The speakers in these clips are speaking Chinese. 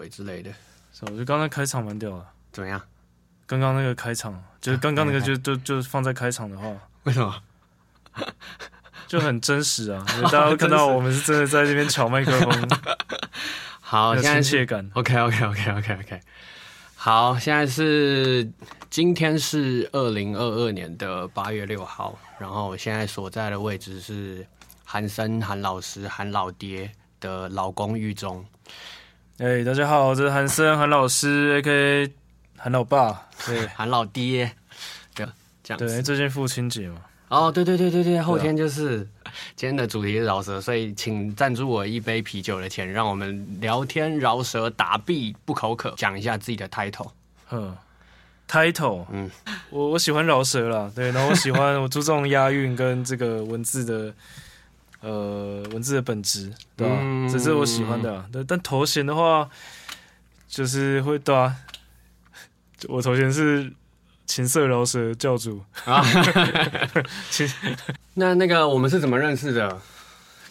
鬼之类的，是我觉得刚才开场蛮屌的，怎么样？刚刚那个开场，就是刚刚那个就就就放在开场的话，为什么？就很真实啊！大家会看到我们是真的在这边敲麦克风，好，有现在是亲切感。OK OK OK OK OK。好，现在是今天是二零二二年的八月六号，然后我现在所在的位置是韩生韩老师韩老爹的老公寓中。哎、大家好，这是韩生韩老师，A.K.A 韩老爸。对。韩老爹，对，这样对，最近父亲节嘛，哦，对对对对对，后天就是 今天的主题是饶舌，所以请赞助我一杯啤酒的钱，让我们聊天饶舌打币不口渴，讲一下自己的 title。嗯，title，嗯嗯，我我喜欢饶舌啦，对，然后我喜欢 我注重押韵跟这个文字的。呃，文字的本质，对吧、嗯这是我喜欢的、啊。对，但头衔的话，就是会对啊，我头衔是情色饶舌教主。啊，那那个我们是怎么认识的？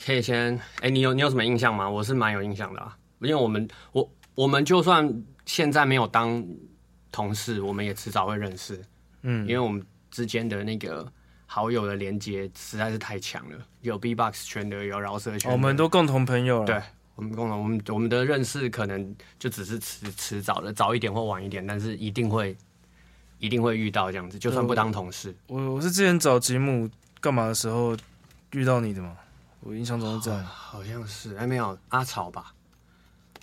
可以先，哎、你有你有什么印象吗？我是蛮有印象的啊，因为我们我我们就算现在没有当同事，我们也迟早会认识，嗯因为我们之间的那个好友的连接实在是太强了，有 B-box 圈的，有饶舌圈的，我们都共同朋友了。对我们共同，我们我们的认识可能就只是迟迟早的，早一点或晚一点，但是一定会一定会遇到这样子，就算不当同事。我我是之前找吉姆干嘛的时候遇到你的嘛，我印象中是这样。好像是，哎，没有阿草吧？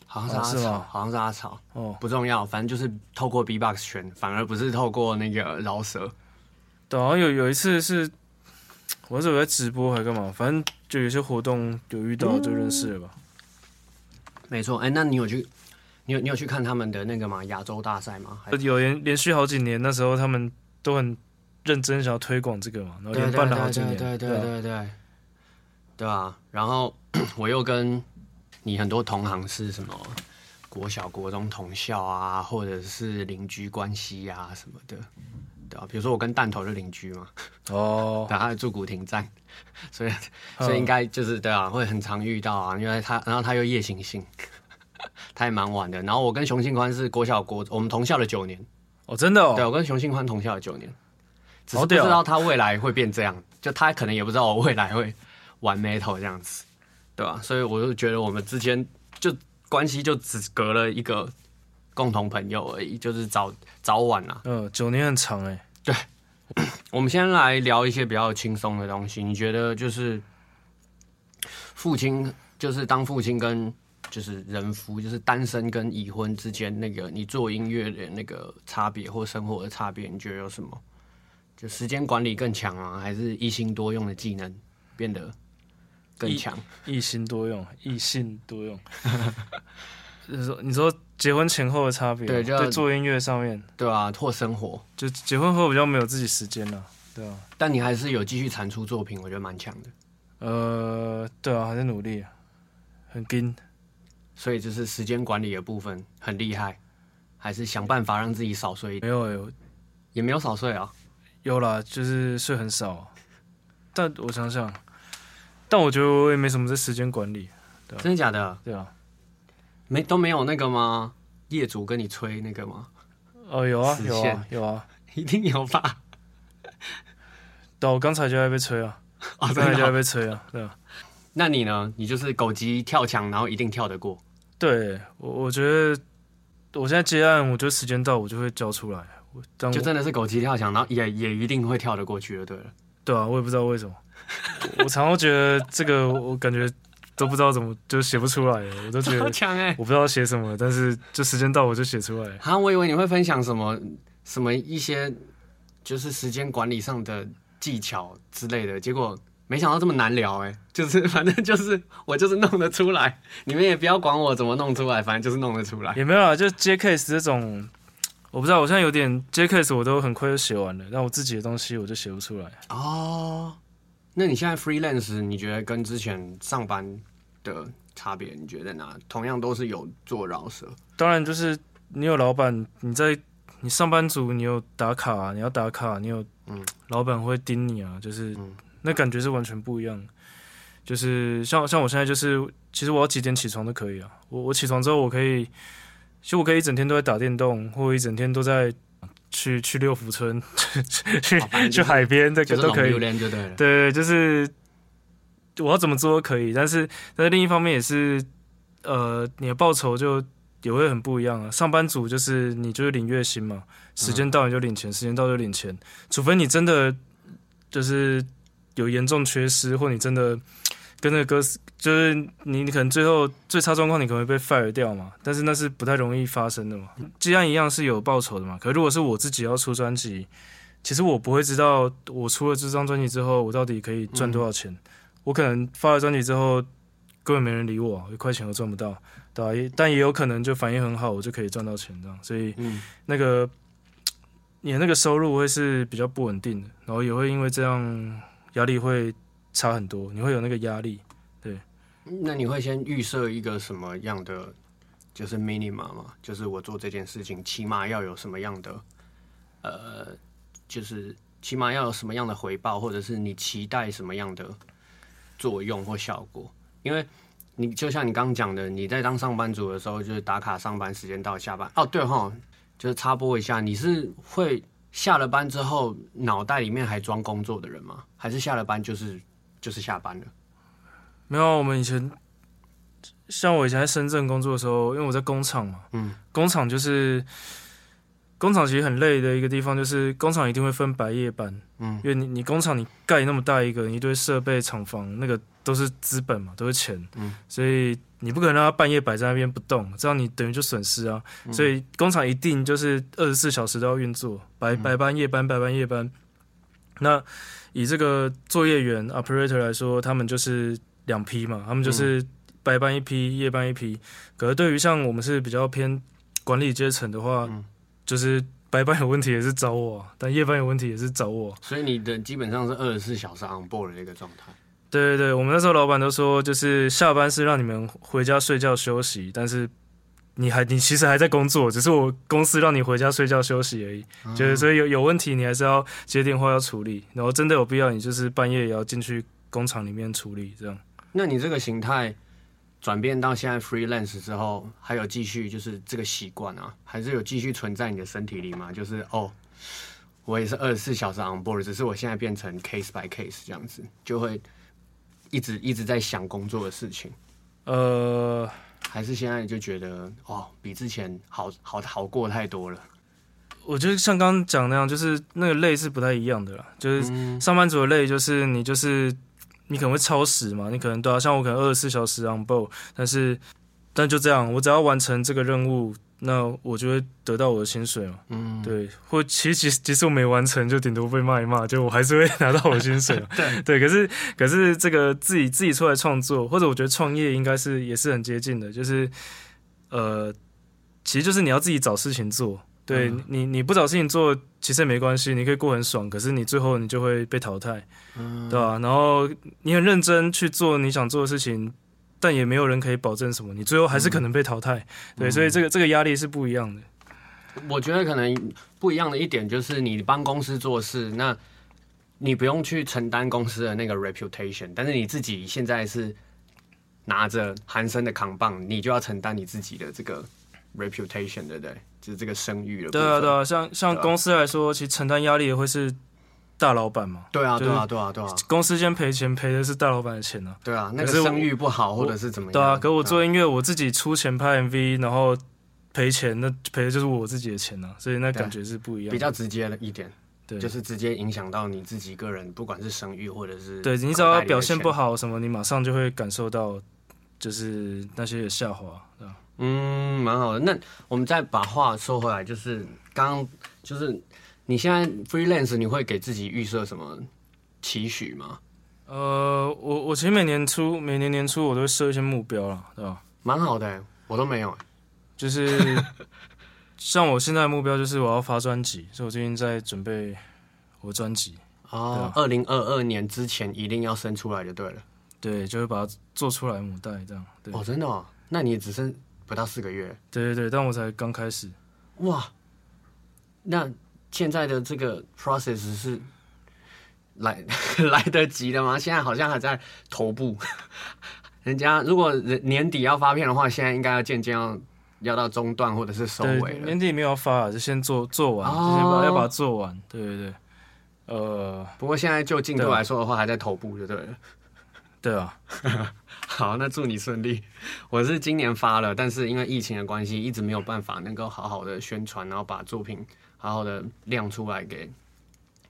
好像是哦阿草，是好像是阿草，哦，不重要，反正就是透过 B-box 圈，反而不是透过那个饶舌。对，好像有有一次是，我是我在直播还干嘛，反正就有些活动有遇到就认识了吧。没错，哎，那你有去，你有你有去看他们的那个吗？亚洲大赛吗？有连连续好几年，那时候他们都很认真想要推广这个嘛，然后连办了好几年。对对啊对对，对啊。然后 我又跟你很多同行是什么国小、国中同校啊，或者是邻居关系啊什么的，对啊。比如说我跟弹头是邻居嘛，哦，对，他住古亭站，所以嗯。所以应该就是对啊，会很常遇到啊，因为他然后他又夜行性，他也蛮晚的。然后我跟熊信宽是国小国，我们同校了九年，哦，真的哦，对我跟熊信宽同校了九年，只是不知道他未来会变这样，就他可能也不知道我未来会玩 metal 这样子，对吧、所以我就觉得我们之间就关系就只隔了一个共同朋友而已，就是早早晚啊。嗯，九年很长哎。对 我们先来聊一些比较轻松的东西。你觉得就是父亲，就是当父亲跟就是人夫，就是单身跟已婚之间那个你做音乐的那个差别或生活的差别，你觉得有什么？就时间管理更强啊，还是一心多用的技能变得更强？一心多用，一心多用。就是说，你说结婚前后的差别，对做音乐上面，对啊，或生活，就结婚后比较没有自己时间了，对啊，但你还是有继续产出作品，我觉得蛮强的。呃，对啊，还在努力，很拼。所以就是时间管理的部分很厉害，还是想办法让自己少睡一点，没有有也没有少睡啊。有啦，就是睡很少，但我想想，但我觉得我也没什么在时间管理，真的假的？对啊，没都没有那个吗？业主跟你催那个吗？哦，有啊有啊有啊，一定有吧？对啊，我刚才就在被催啊，哦，刚才就在哦。被催啊，对啊，那你呢？你就是狗急跳墙，然后一定跳得过。对我我觉得我现在接案，我觉得时间到我就会交出来，我当就真的是狗急跳墙，然后也也一定会跳得过去就对了。对啊，我也不知道为什么，我 我常常觉得这个我感觉都不知道怎么就写不出来了，我都觉超得强哎！我不知道写什么，但是就时间到我就写出来了。啊，我以为你会分享什么什么一些就是时间管理上的技巧之类的，结果没想到这么难聊哎、就是反正就是我就是弄得出来，你们也不要管我怎么弄出来，反正就是弄得出来。也没有啊，就接 case 这种，我不知道，我现在有点 j case 我都很快就写完了，但我自己的东西我就写不出来。哦，那你现在 freelance，你觉得跟之前上班的差别，你觉得在哪？同样都是有做饶舌，当然就是你有老板，你在你上班族，你有打卡、啊，你要打卡，你有嗯老板会盯你啊，就是、嗯那感觉是完全不一样的。就是像像我现在就是，其实我要几点起床都可以啊。我我起床之后，我可以其实我可以一整天都在打电动，或者一整天都在去去六福村，去哦就是去海边，这个都可以。对，就是我要怎么做都可以，但是但是另一方面也是，呃，你的报酬就也会很不一样啊。上班族就是你就是领月薪嘛，时间到你就领钱，时间到就领钱，除非你真的就是有严重缺失，或你真的跟那个歌司，就是你你可能最后最差状况，你可能会被 fire 掉嘛，但是那是不太容易发生的嘛。既然一样是有报酬的嘛，可如果是我自己要出专辑，其实我不会知道我出了这张专辑之后，我到底可以赚多少钱。我可能发了专辑之后，根本没人理我，一块钱都赚不到，对吧、也但也有可能就反应很好，我就可以赚到钱这样。所以嗯，那个你的那个收入会是比较不稳定的，然后也会因为这样压力会差很多，你会有那个压力。对那你会先预设一个什么样的就是 minima 吗？就是我做这件事情起码要有什么样的呃，就是起码要有什么样的回报，或者是你期待什么样的作用或效果？因为你就像你刚刚讲的，你在当上班族的时候，就是打卡上班时间到下班。哦，对哈，就是插播一下，你是会下了班之后脑袋里面还装工作的人吗？还是下了班就是就是下班了？没有，我们以前像我以前在深圳工作的时候，因为我在工厂嘛，嗯，工厂就是工厂其实很累的一个地方，就是工厂一定会分白夜班，嗯因为你你工厂你盖那么大一个，一堆设备厂房，那个都是资本嘛，都是钱，嗯，所以你不可能让它半夜摆在那边不动，这样你等于就损失啊，所以工厂一定就是二十四小时都要运作，白白班、夜班、白班、夜班。那以这个作业员 operator 来说，他们就是两批嘛，他们就是白班一批，夜班一批。可是对于像我们是比较偏管理阶层的话，嗯就是白班有问题也是找我啊，但夜班有问题也是找我。所以你的基本上是二十四小时 on board 的一个状态。对对对，我们那时候老板都说，就是下班是让你们回家睡觉休息，但是你还你其实还在工作，只是我公司让你回家睡觉休息而已。就是所以有有问题你还是要接电话要处理，然后真的有必要你就是半夜也要进去工厂里面处理这样。那你这个形态转变到现在 freelance 之后，还有继续就是这个习惯啊，还是有继续存在你的身体里吗？就是哦，我也是二十四小时 on board，只是我现在变成 case by case 这样子，就会一直一直在想工作的事情，呃，还是现在就觉得哦，比之前好好好过太多了。我觉得像刚刚讲那样，就是那个累是不太一样的啦。就是嗯上班族的累，就是你就是你可能会超时嘛，你可能对啊，像我可能二十四小时 on board，但是但就这样，我只要完成这个任务，那我就会得到我的薪水嘛。嗯，对，或其实其实其实我没完成，就顶多被骂一骂，就我还是会拿到我的薪水嘛。对对，可是可是这个自己自己出来创作，或者我觉得创业应该是也是很接近的，就是呃，其实就是你要自己找事情做。对、嗯你，你不找事情做，其实也没关系，你可以过很爽。可是你最后你就会被淘汰，嗯对吧、然后你很认真去做你想做的事情，但也没有人可以保证什么，你最后还是可能被淘汰。对，所以这个这个压力是不一样的。我觉得可能不一样的一点就是，你帮公司做事，那你不用去承担公司的那个 reputation，但是你自己现在是拿着韩生的扛棒，你就要承担你自己的这个 reputation，对不对？就是这个声誉了。对啊，对啊，像像公司来说，其实承担压力也会是大老板嘛。对啊，就是对啊，对啊，对啊，公司先赔钱，赔的是大老板的钱呢、对啊，那个声誉不好，或者是怎么样？对啊，可我做音乐，我自己出钱拍 MV，然后赔钱，那赔的就是我自己的钱呢、所以那感觉是不一样的。比较直接的一点，对，就是直接影响到你自己个人，不管是声誉或者是对你只要表现不好。什么，你马上就会感受到，就是那些的下滑，对吧？嗯，蛮好的。那我们再把话说回来，就是刚刚就是你现在 freelance，你会给自己预设什么期许吗？呃，我我其实每年初每年年初我都会设一些目标啦，对吧？蛮好的欸，我都没有欸。就是 像我现在的目标就是我要发专辑，所以我最近在准备我的专辑，哦，二零二二年之前一定要生出来就对了。对，就会把它做出来母带这样，对，哦，真的哦？那你也只剩不到四个月，对对对，但我才刚开始，哇！那现在的这个 process 是来 来得及的吗？现在好像还在头部。人家如果人年底要发片的话，现在应该要渐渐要要到中段或者是收尾了。年底没有要发，就先做做完，哦就先把要把它做完。对对对，呃，不过现在就进度来说的话，还在头部就对了。对啊，好，那祝你顺利。我是今年发了，但是因为疫情的关系，一直没有办法能够好好的宣传，然后把作品好好的亮出来给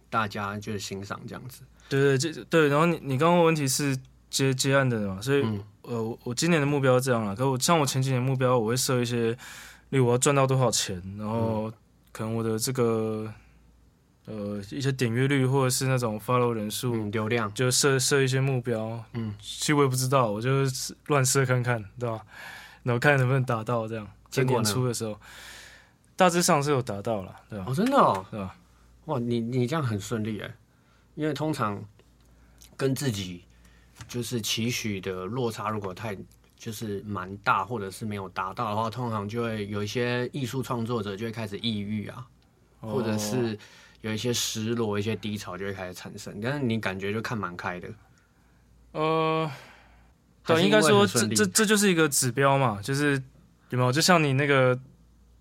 大家就是欣赏这样子。对对这对，然后你你刚刚问问题是接接案的嘛，所以、嗯。呃，我我今年的目标是这样了，可我像我前几年目标，我会设一些，例如我要赚到多少钱，然后可能我的这个呃一些点阅率或者是那种 follow 人数，嗯，流量，就设设一些目标，嗯，其实我也不知道，我就是乱设看看，对吧？然后看能不能达到这样。结果呢？初的时候，大致上是有达到了，对吧？哦，真的哦，对吧？哇，你你这样很顺利哎，因为通常跟自己就是期许的落差如果太就是蛮大，或者是没有达到的话，通常就会有一些艺术创作者就会开始抑郁啊，或者哦是有一些失落、一些低潮就会开始产生。但是你感觉就看蛮开的，呃，对，应该说这这这就是一个指标嘛，就是有没有？就像你那个，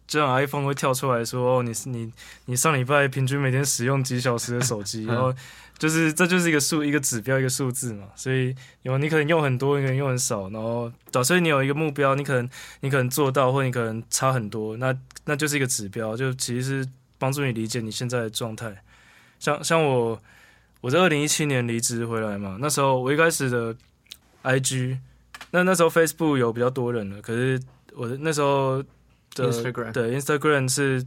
就像 iPhone 会跳出来说，哦，你是你你上礼拜平均每天使用几小时的手机，然后就是这就是一个数一个指标一个数字嘛，所以有你可能用很多，你可能用很少，然后对所以你有一个目标，你可能你可能做到，或你可能差很多，那那就是一个指标，就其实是帮助你理解你现在的状态。像像我我在二零一七年离职回来嘛，那时候我一开始的 IG，那那时候 Facebook 有比较多人了，可是我的那时候的 Instagram 对 Instagram 是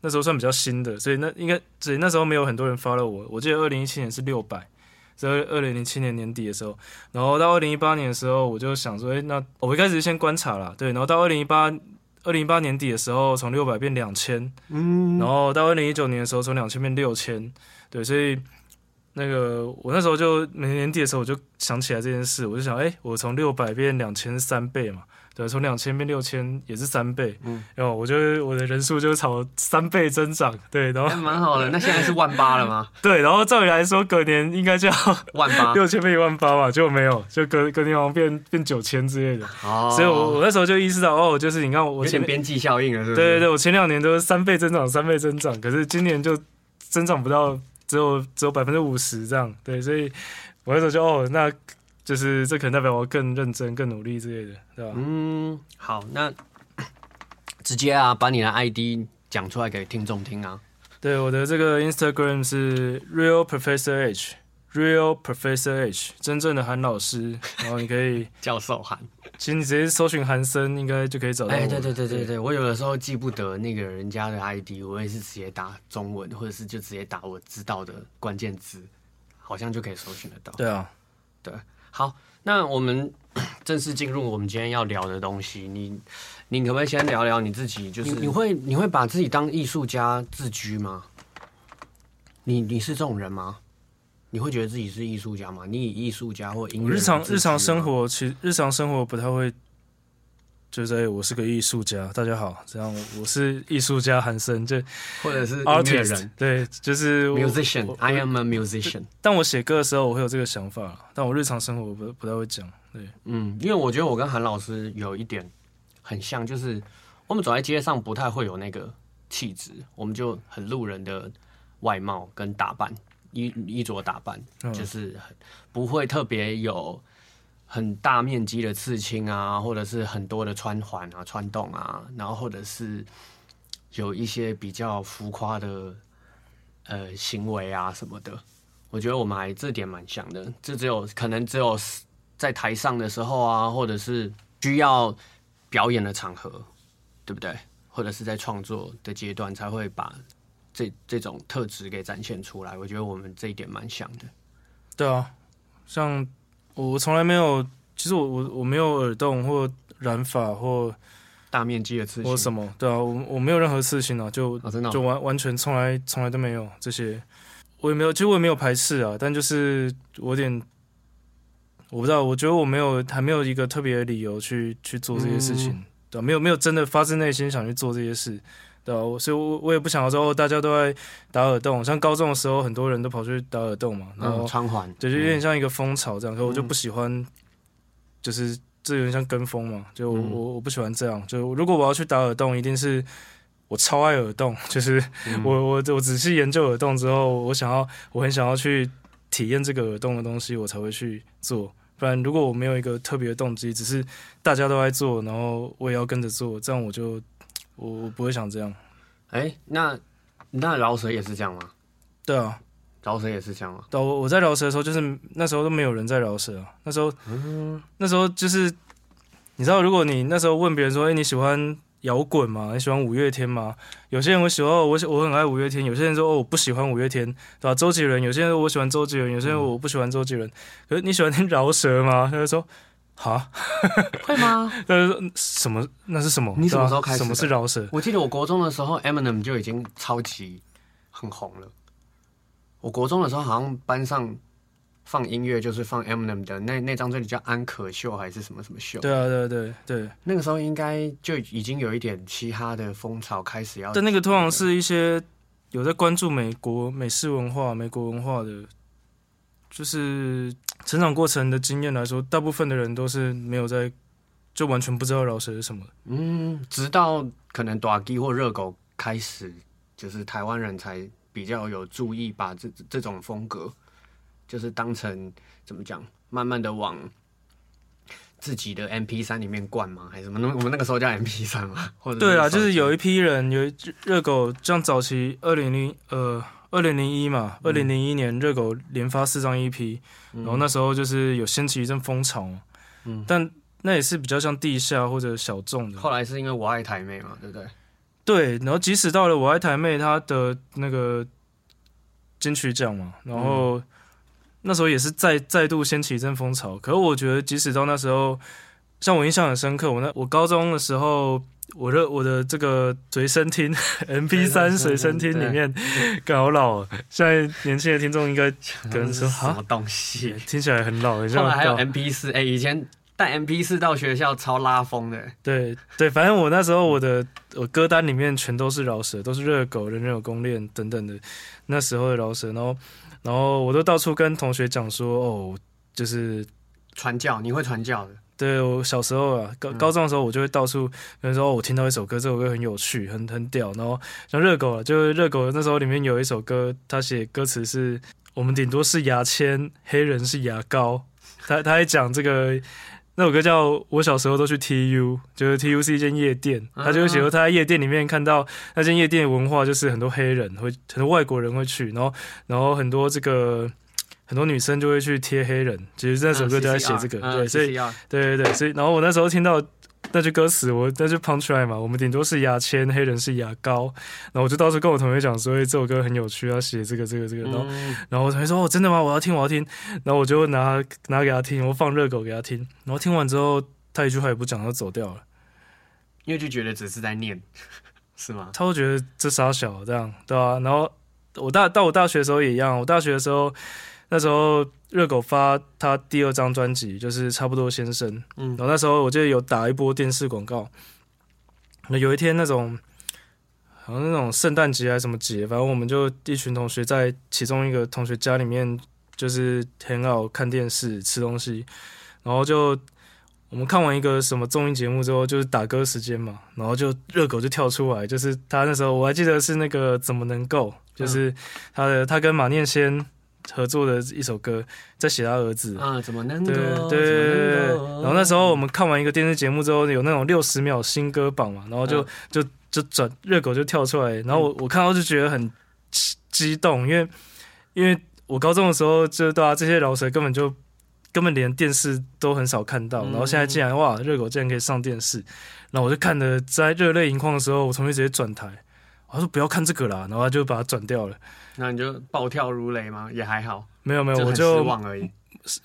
那时候算比较新的，所以那应该所以那时候没有很多人 follow 我。我记得二零一七年是六百，在二零零七年年底的时候，然后到二零一八年的时候，我就想说，哎、那我一开始先观察啦，对，然后到二零一八二零一八年底的时候，从六百变两千，嗯，然后到二零一九年的时候，从两千变六千，对，所以那个我那时候就每年年底的时候，我就想起来这件事，我就想，哎、我从六百变两千三倍嘛，对，从两千变六千也是三倍，嗯然后我就我的人数就朝三倍增长，对，然还后蛮好的。那现在是万八了吗？对，然后照理来说，隔年应该就要万八六千变一万八嘛，结果没有，就隔隔年好像变变九千之类的，哦，所以我我那时候就意识到，哦，就是你看我有前边际效应了，是不是？对对对，我前两年都是三倍增长，三倍增长，可是今年就增长不到，只有只有百分之五十这样。对，所以我那时候就哦，那就是这可能代表我更认真、更努力之类的，对吧？嗯，好，那 直接啊，把你的 ID 讲出来给听众听啊。对，我的这个 Instagram 是 Real Professor H，Real Professor H，真正的韩老师。然后你可以，教授韩。其实你直接搜寻韩森，应该就可以找到我。哎，对对对对对，我有的时候记不得那个人家的 ID，我也是直接打中文，或者是就直接打我知道的关键字，好像就可以搜寻得到。对啊，好，那我们 正式进入我们今天要聊的东西。你，你可不可以先聊聊你自己？就是你会你会把自己当艺术家自居吗？你你是这种人吗？你会觉得自己是艺术家吗？你以艺术家或音乐我日常日常生，活，其实日常生活不太会，就是在我是个艺术家，大家好，这样我是艺术家韩森，就或者是 artist，人。对，就是 musician，I am a musician。但我写歌的时候，我会有这个想法，但我日常生活我不不太会讲，对，嗯，因为我觉得我跟韩老师有一点很像，就是我们走在街上不太会有那个气质，我们就很路人的外貌跟打扮，衣衣着打扮，嗯。就是很不会特别有很大面积的刺青啊，或者是很多的穿环啊、穿洞啊，然后或者是有一些比较浮夸的呃行为啊什么的。我觉得我们还这点蛮像的，这只有可能只有在台上的时候啊，或者是需要表演的场合，对不对？或者是在创作的阶段才会把这这种特质给展现出来。我觉得我们这一点蛮像的。对啊，像我从来没有，其实我我我没有耳洞或染发或大面积的刺青。或什么，对啊，我我没有任何事情啊，就哦，真的哦、就完完全从来从来都没有这些，我也没有，其实我也没有排斥啊，但就是我有点，我不知道，我觉得我没有还没有一个特别的理由去去做这些事情，嗯。对吧、没有没有真的发自内心想去做这些事，对啊、我所以我我也不想要说哦，大家都在打耳洞，像高中的时候很多人都跑去打耳洞嘛，然后嗯，穿环，对，就有点像一个风潮这样，可我就嗯。不喜欢，就是这有点像跟风嘛，就我、嗯。我我不喜欢这样。就如果我要去打耳洞，一定是我超爱耳洞，就是嗯。我我我仔细研究耳洞之后，我想要我很想要去体验这个耳洞的东西，我才会去做。不然，如果我没有一个特别的动机，只是大家都在做，然后我也要跟着做，这样我就我我不会想这样。哎、那那饶舌也是这样吗？对啊，饶舌也是这样吗？对啊我我在饶舌的时候，就是那时候都没有人在饶舌啊。那时候，那时候就是你知道，如果你那时候问别人说：“哎、你喜欢摇滚吗？你喜欢五月天吗？”有些人会喜欢哦，我我很爱五月天；有些人说：“哦，我不喜欢五月天，对吧？”周杰伦，有些人说我喜欢周杰伦，有些人我不喜欢周杰伦。可是你喜欢听饶舌吗？他就说：“哈，会吗？他就说什么？那是什么？你什么时候开始什么是饶舌？我记得我国中的时候，Eminem 就已经超级很红了。我国中的时候，好像班上放音乐就是放 Eminem 的那那张专辑叫《安可秀》还是什么什么秀。对啊，对对对。那个时候应该就已经有一点嘻哈的风潮开始要。但那个通常是一些有在关注美国美式文化、美国文化的，就是成长过程的经验来说，大部分的人都是没有在，就完全不知道饶舌是什么。嗯，直到可能短鸡或热狗开始，就是台湾人才比较有注意把这这种风格，就是当成怎么讲，慢慢的往自己的 MP 三里面灌吗？还是什么？那我们那个时候叫 MP 三嘛？或者对啊，就是有一一批人，有一热狗，像早期二零零呃二零零一嘛，二零零一年热狗连发四张 EP，、然后那时候就是有掀起一阵风潮嘛，嗯但那也是比较像地下或者小众的。后来是因为我爱台妹嘛，对不对？对，然后即使到了我爱台妹，她的那个金曲奖嘛，然后、那时候也是再再度掀起一阵风潮。可是我觉得，即使到那时候，像我印象很深刻，我那我高中的时候，我的我的这个随身听 MP 三随身听里面，干好老哦，现在年轻的听众应该可能说 哈什么东西？听起来很老，后来还有 MP 四，哎，以前带 MP 四到学校超拉风的。对对，反正我那时候我的我歌单里面全都是饶舌，都是热狗、人人有攻略等等的那时候的饶舌，然后然后我都到处跟同学讲说，哦，就是传教，你会传教的。对我小时候啊，高高中的时候，我就会到处跟人说，哦，我听到一首歌，这首歌很有趣，很很屌，然后像热狗啊，就是热狗那时候里面有一首歌，他写歌词是我们顶多是牙签，黑人是牙膏，他他还讲这个。那首歌叫《我小时候都去 TU》，就是 TU 是一间夜店，他就会写说他在夜店里面看到那间夜店的文化，就是很多黑人会，很多外国人会去，然后然后很多这个很多女生就会去贴黑人，其实那首歌就在写这个，嗯对，所以对对对，所以然后我那时候听到那句歌词，我那就 punch line 嘛，我们顶多是牙签，黑人是牙膏，然后我就到处跟我同学讲说，哎、这首歌很有趣，要写这个这个这个，然后、嗯。然后我同学说，哦，真的吗？我要听，我要听，然后我就拿拿给他听，我放热狗给他听，然后听完之后，他一句话也不讲，他就走掉了，因为就觉得只是在念，是吗？他会觉得这傻小这样，对吧、然后我大到我大学的时候也一样，我大学的时候那时候热狗发他第二张专辑，就是差不多先生，嗯。然后那时候我记得有打一波电视广告，那有一天那种好像那种圣诞节还是什么节，反正我们就一群同学在其中一个同学家里面，就是很好看电视吃东西，然后就我们看完一个什么综艺节目之后，就是打歌时间嘛，然后就热狗就跳出来，就是他那时候我还记得是那个怎么能够，就是他的他跟马念先合作的一首歌，在写他儿子。啊，怎么能够？对对对对然后那时候我们看完一个电视节目之后，有那种六十秒新歌榜嘛，然后就、嗯就就转热狗就跳出来，然后我我看到就觉得很激激动，因为因为我高中的时候就对啊，这些饶舌根本就根本连电视都很少看到，嗯。然后现在竟然哇，热狗竟然可以上电视，然后我就看的在热泪盈眶的时候，我同学直接转台，我说不要看这个啦，然后他就把它转掉了。那你就暴跳如雷吗？也还好，没有没有，我就失望而已。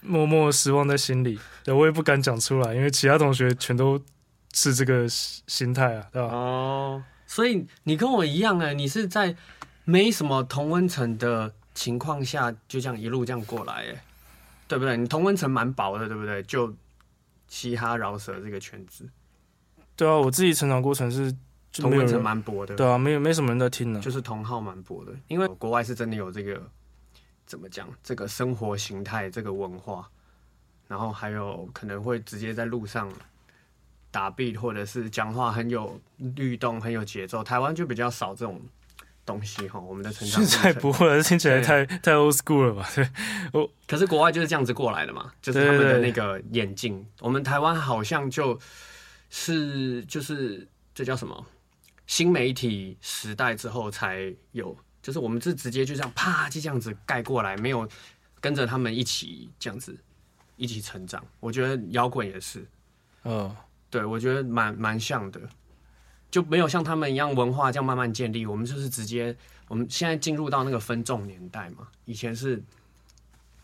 默默失望在心里，对我也不敢讲出来，因为其他同学全都是这个心心态啊，对吧？哦，所以你跟我一样哎，你是在没什么同温层的情况下，就这样一路这样过来哎，对不对？你同温层蛮薄的，对不对？就嘻哈饶舌这个圈子，对啊，我自己成长过程是就同文层没有人，蛮薄的，对啊，没有没什么人在听呢、就是同号蛮薄的，因为国外是真的有这个怎么讲，这个生活形态，这个文化。然后还有可能会直接在路上打 beat，或者是讲话很有律动、很有节奏。台湾就比较少这种东西哈，我们的成长现在不会了，听起来太太 old school 了吧？对，可是国外就是这样子过来的嘛，就是他们的那个眼镜。我们台湾好像就是就是这叫什么新媒体时代之后才有，就是我们是直接就这样啪就这样子盖过来，没有跟着他们一起这样子一起成长。我觉得摇滚也是，嗯，对我觉得蛮蛮像的，就没有像他们一样文化这样慢慢建立。我们就是直接，我们现在进入到那个分众年代嘛，以前是。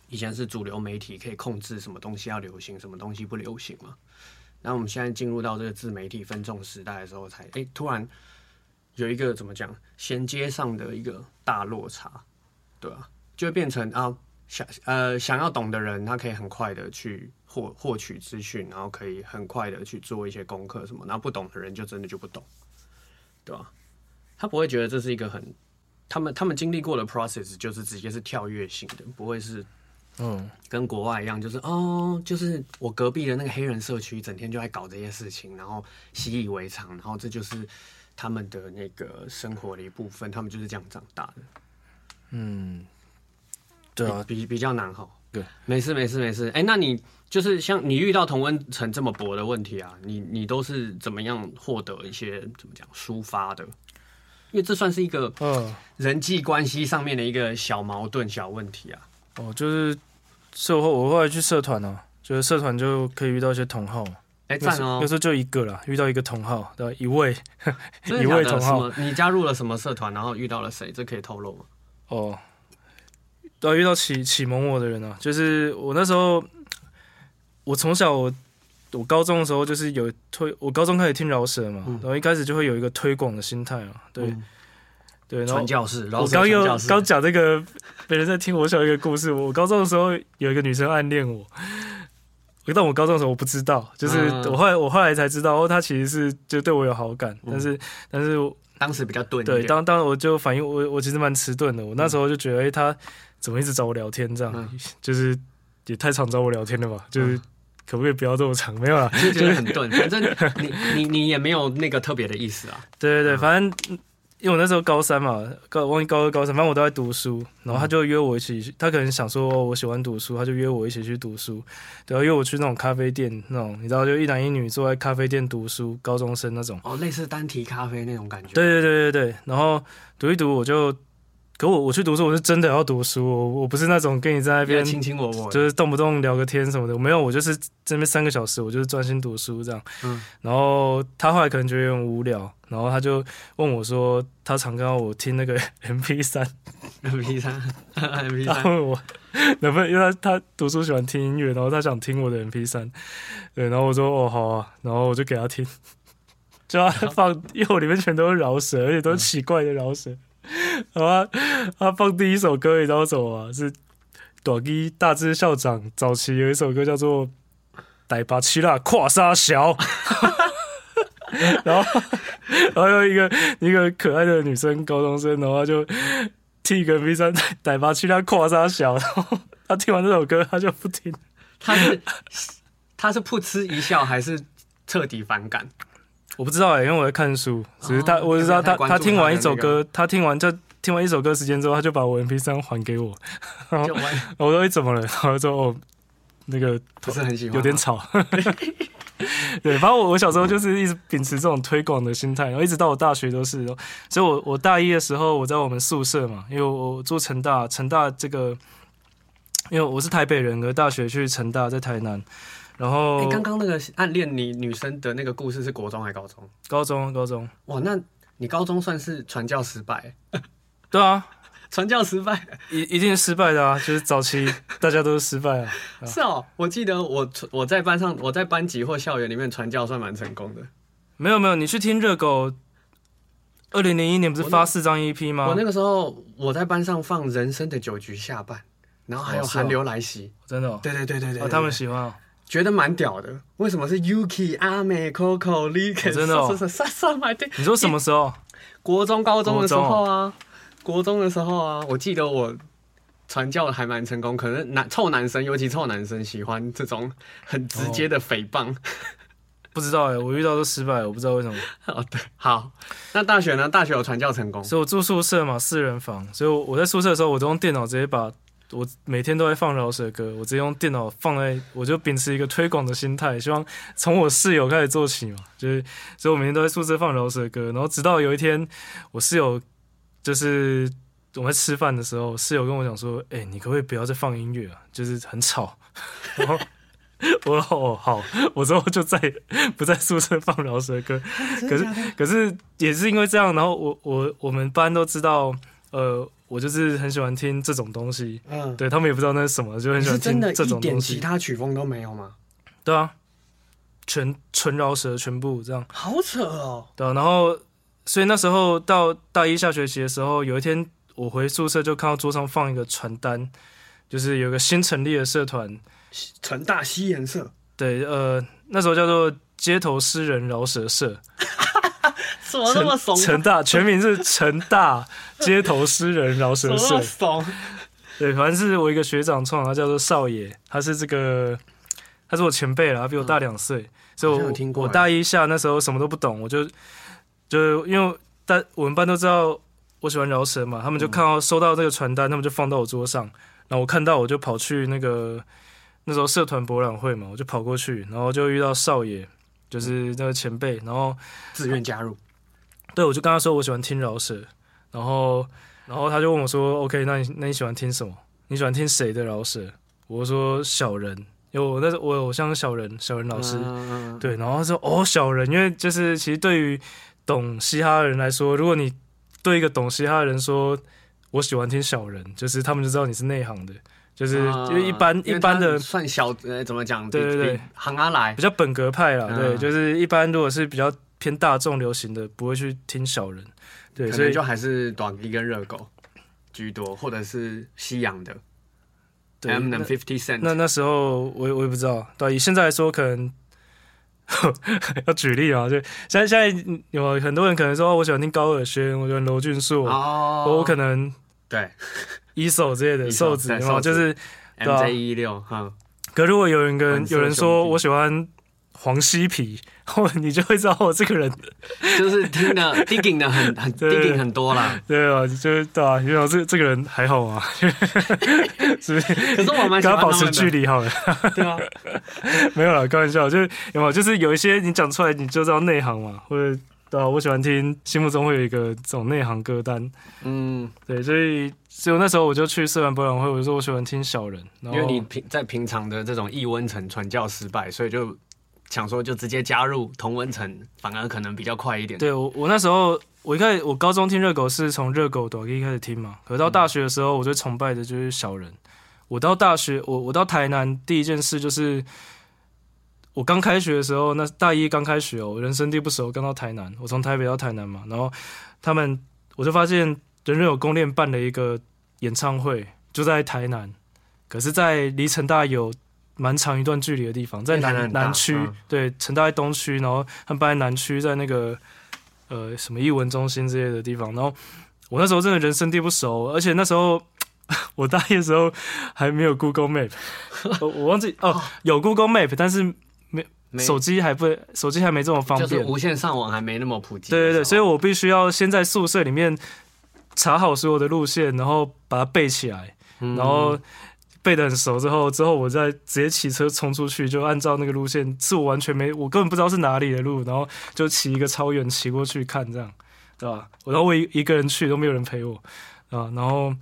以前是主流媒体可以控制什么东西要流行，什么东西不流行嘛？然后我们现在进入到这个自媒体分众时代的时候，才哎突然有一个怎么讲衔接上的一个大落差，对吧？就会变成啊想呃想要懂的人，他可以很快的去获获取资讯，然后可以很快的去做一些功课什么，然后不懂的人就真的就不懂，对吧？他不会觉得这是一个很他们他们经历过的 process，就是直接是跳跃性的，不会是。嗯，跟国外一样，就是哦，就是我隔壁的那个黑人社区，整天就在搞这些事情，然后习以为常，然后这就是他们的那个生活的一部分，他们就是这样长大的。嗯，对啊，比比较难哈。对，没事没事没事。哎，那你就是像你遇到同温层这么薄的问题啊，你你都是怎么样获得一些怎么讲抒发的？因为这算是一个嗯人际关系上面的一个小矛盾、小问题啊。哦，就是。社后我后来去社团呢，就是社团就可以遇到一些同好，哎赞哦，有时候就一个啦，遇到一个同号，对，一位 一位同号。你加入了什么社团？然后遇到了谁？这可以透露吗？哦，对，遇到启启蒙我的人啊，就是我那时候，我从小我我高中的时候就是有推，我高中开始听饶舌嘛，然后一开始就会有一个推广的心态啊，对。对，传教士。我刚又刚讲这个，别人在听我讲一个故事。我高中的时候有一个女生暗恋我，但我高中的时候我不知道，就是我后来我后来才知道，哦，他其实是就对我有好感，但是但是当时比较钝。对，当当我就反应我我其实蛮迟钝的，我那时候就觉得，哎，他怎么一直找我聊天这样，就是也太常找我聊天了吧？就是可不可以不要这么长？没有啦，就觉得很钝。反正你你你也没有那个特别的意思啊。对对对，反正。因为我那时候高三嘛，高忘记高二高三，反正我都在读书，然后他就约我一起，他可能想说我喜欢读书，他就约我一起去读书，对，约我去那种咖啡店那种，你知道，就一男一女坐在咖啡店读书，高中生那种，哦，类似单体咖啡那种感觉，对对对对对，然后读一读我就。可我我去读书，我是真的要读书，我我不是那种跟你在那边卿卿我我，就是动不动聊个天什么的。没有，我就是这边三个小时，我就是专心读书这样。嗯。然后他后来可能觉得有点无聊，然后他就问我说：“他常跟我听那个 M P 三，M P 三，M P 三。”他问我能不能，因为他他读书喜欢听音乐，然后他想听我的 M P 三。对，然后我说：“哦，好啊。”然后我就给他听，就他放，因为我里面全都是饶舌，而且都是奇怪的饶舌。好啊，他放第一首歌，你知道什么？是短衣大志校长早期有一首歌叫做《带把七啦跨沙小》，然后 然后有一个一个可爱的女生高中生，然后就听一个 V 三带把七啦跨沙小，然后他听完这首歌他就不听，他是他是噗嗤一笑还是彻底反感？我不知道哎，因为我在看书。只是他，我知道他，他听完一首歌，他听完就听完一首歌时间之后，他就把我 M P 三还给我。然后 我说你怎么了？他说哦，那个不是很喜欢，有点吵。对，反正我我小时候就是一直秉持这种推广的心态，然后一直到我大学都是。所以我我大一的时候，我在我们宿舍嘛，因为我住成大，成大这个，因为我是台北人，而大学去成大在台南。然后，哎，刚刚那个暗恋你女生的那个故事是国中还是高中？高中，高中。哇，那你高中算是传教失败？对啊，传教失败，一一定是失败的啊！就是早期 大家都是失败啊。是哦，我记得我我在班上，我在班级或校园里面传教算蛮成功的。没有没有，你去听热狗，二零零一年不是发四张 EP 吗？我那个时候我在班上放《人生的酒局下半》，然后还有《寒流来袭》，真的？哦对对对对对，他们喜欢。觉得蛮屌的，为什么是 Yuki、阿美、Coco、l i k 真的哦，你说什么时候？国中、高中的时候啊，国中的时候啊，我记得我传教还蛮成功，可能男臭男生，尤其臭男生喜欢这种很直接的诽谤。不知道哎，我遇到都失败，我不知道为什么。哦，对，好，那大学呢？大学有传教成功，所以我住宿舍嘛，四人房，所以我在宿舍的时候，我都用电脑直接把我每天都在放饶舌歌，我直接用电脑放在，我就秉持一个推广的心态，希望从我室友开始做起嘛，就是所以我每天都在宿舍放饶舌歌，然后直到有一天，我室友就是我们在吃饭的时候，室友跟我讲说：“哎，你可不可以不要再放音乐啊？就是很吵。”然后。我说哦好，我之后就再不在宿舍放饶舌歌。可是可是也是因为这样，然后我我我们班都知道，呃，我就是很喜欢听这种东西。嗯，对他们也不知道那是什么，就很喜欢听这种东西。其他曲风都没有吗？对啊，全纯饶舌全部这样。好扯哦。对，然后所以那时候到大一下学期的时候，有一天我回宿舍就看到桌上放一个传单，就是有个新成立的社团。成大西颜色，对，呃，那时候叫做街头诗人饶舌社，怎么那么怂？成大全名是成大 街头诗人饶舌社，怂。对，反正是我一个学长创，他叫做少爷，他是这个，他是我前辈了，他比我大两岁，所以我我大一下那时候什么都不懂，我就就因为大我们班都知道我喜欢饶舌嘛，他们就看到收到这个传单，他们就放到我桌上，然后我看到我就跑去那个。那时候社团博览会嘛，我就跑过去，然后就遇到少爷，就是那个前辈，然后自愿加入。对，我就跟他说我喜欢听饶舌，然后，然后他就问我说：“OK，那你那你喜欢听什么？你喜欢听谁的饶舌？”我说：“小人，因为我那时候我偶像小人，小人老师。”对，然后他说：“哦，小人，因为就是其实对于懂嘻哈的人来说，如果你对一个懂嘻哈的人说我喜欢听小人，就是他们就知道你是内行的。”就是因为一般一般的算小呃怎么讲？对对对，行阿来比较本格派啦。对，就是一般如果是比较偏大众流行的，不会去听小人。对，所以就还是短笛跟热狗居多，或者是西洋的。M and Fifty Cent。那那时候我我也不知道。对，以现在来说，可能 要举例啊，就现在现在有很多人可能说，我喜欢听高尔宣，我喜欢罗俊硕，我可能对。一手之类的瘦子，然后就是 MJ 一六哈。可如果有人跟有人说我喜欢黄西皮，后 你就会知道我这个人就是听的 digging 的很很 digging 很多啦。对啊，就是对啊，因为这这个人还好啊？是不是？可是我们跟他保持距离好了。对啊，没有了，开玩笑，就是有没有？就是有一些你讲出来，你就知道内行嘛，或者。对啊，我喜欢听，心目中会有一个这种内行歌单。嗯，对，所以所以那时候我就去社团博览会，我就说我喜欢听小人。因为你平在平常的这种异温层传教失败，所以就想说就直接加入同温层，反而可能比较快一点。对我我那时候我一开始我高中听热狗是从热狗短一开始听嘛，可到大学的时候我最崇拜的就是小人。我到大学我我到台南第一件事就是。我刚开学的时候，那大一刚开学哦，人生地不熟，刚到台南。我从台北到台南嘛，然后他们我就发现人人有公链办了一个演唱会，就在台南，可是，在离成大有蛮长一段距离的地方，在南南区，对，成大在东区，然后他们办在南区，在那个呃什么艺文中心之类的地方。然后我那时候真的人生地不熟，而且那时候 我大一的时候还没有 Google Map，我我忘记哦，有 Google Map，但是没。手机还不，手机还没这么方便，无线上网还没那么普及。对对对，所以我必须要先在宿舍里面查好所有的路线，然后把它背起来，然后背得很熟之后，之后我再直接骑车冲出去，就按照那个路线，是我完全没，我根本不知道是哪里的路，然后就骑一个超远骑过去看，这样，对吧？然后我一一个人去，都没有人陪我，啊，然后，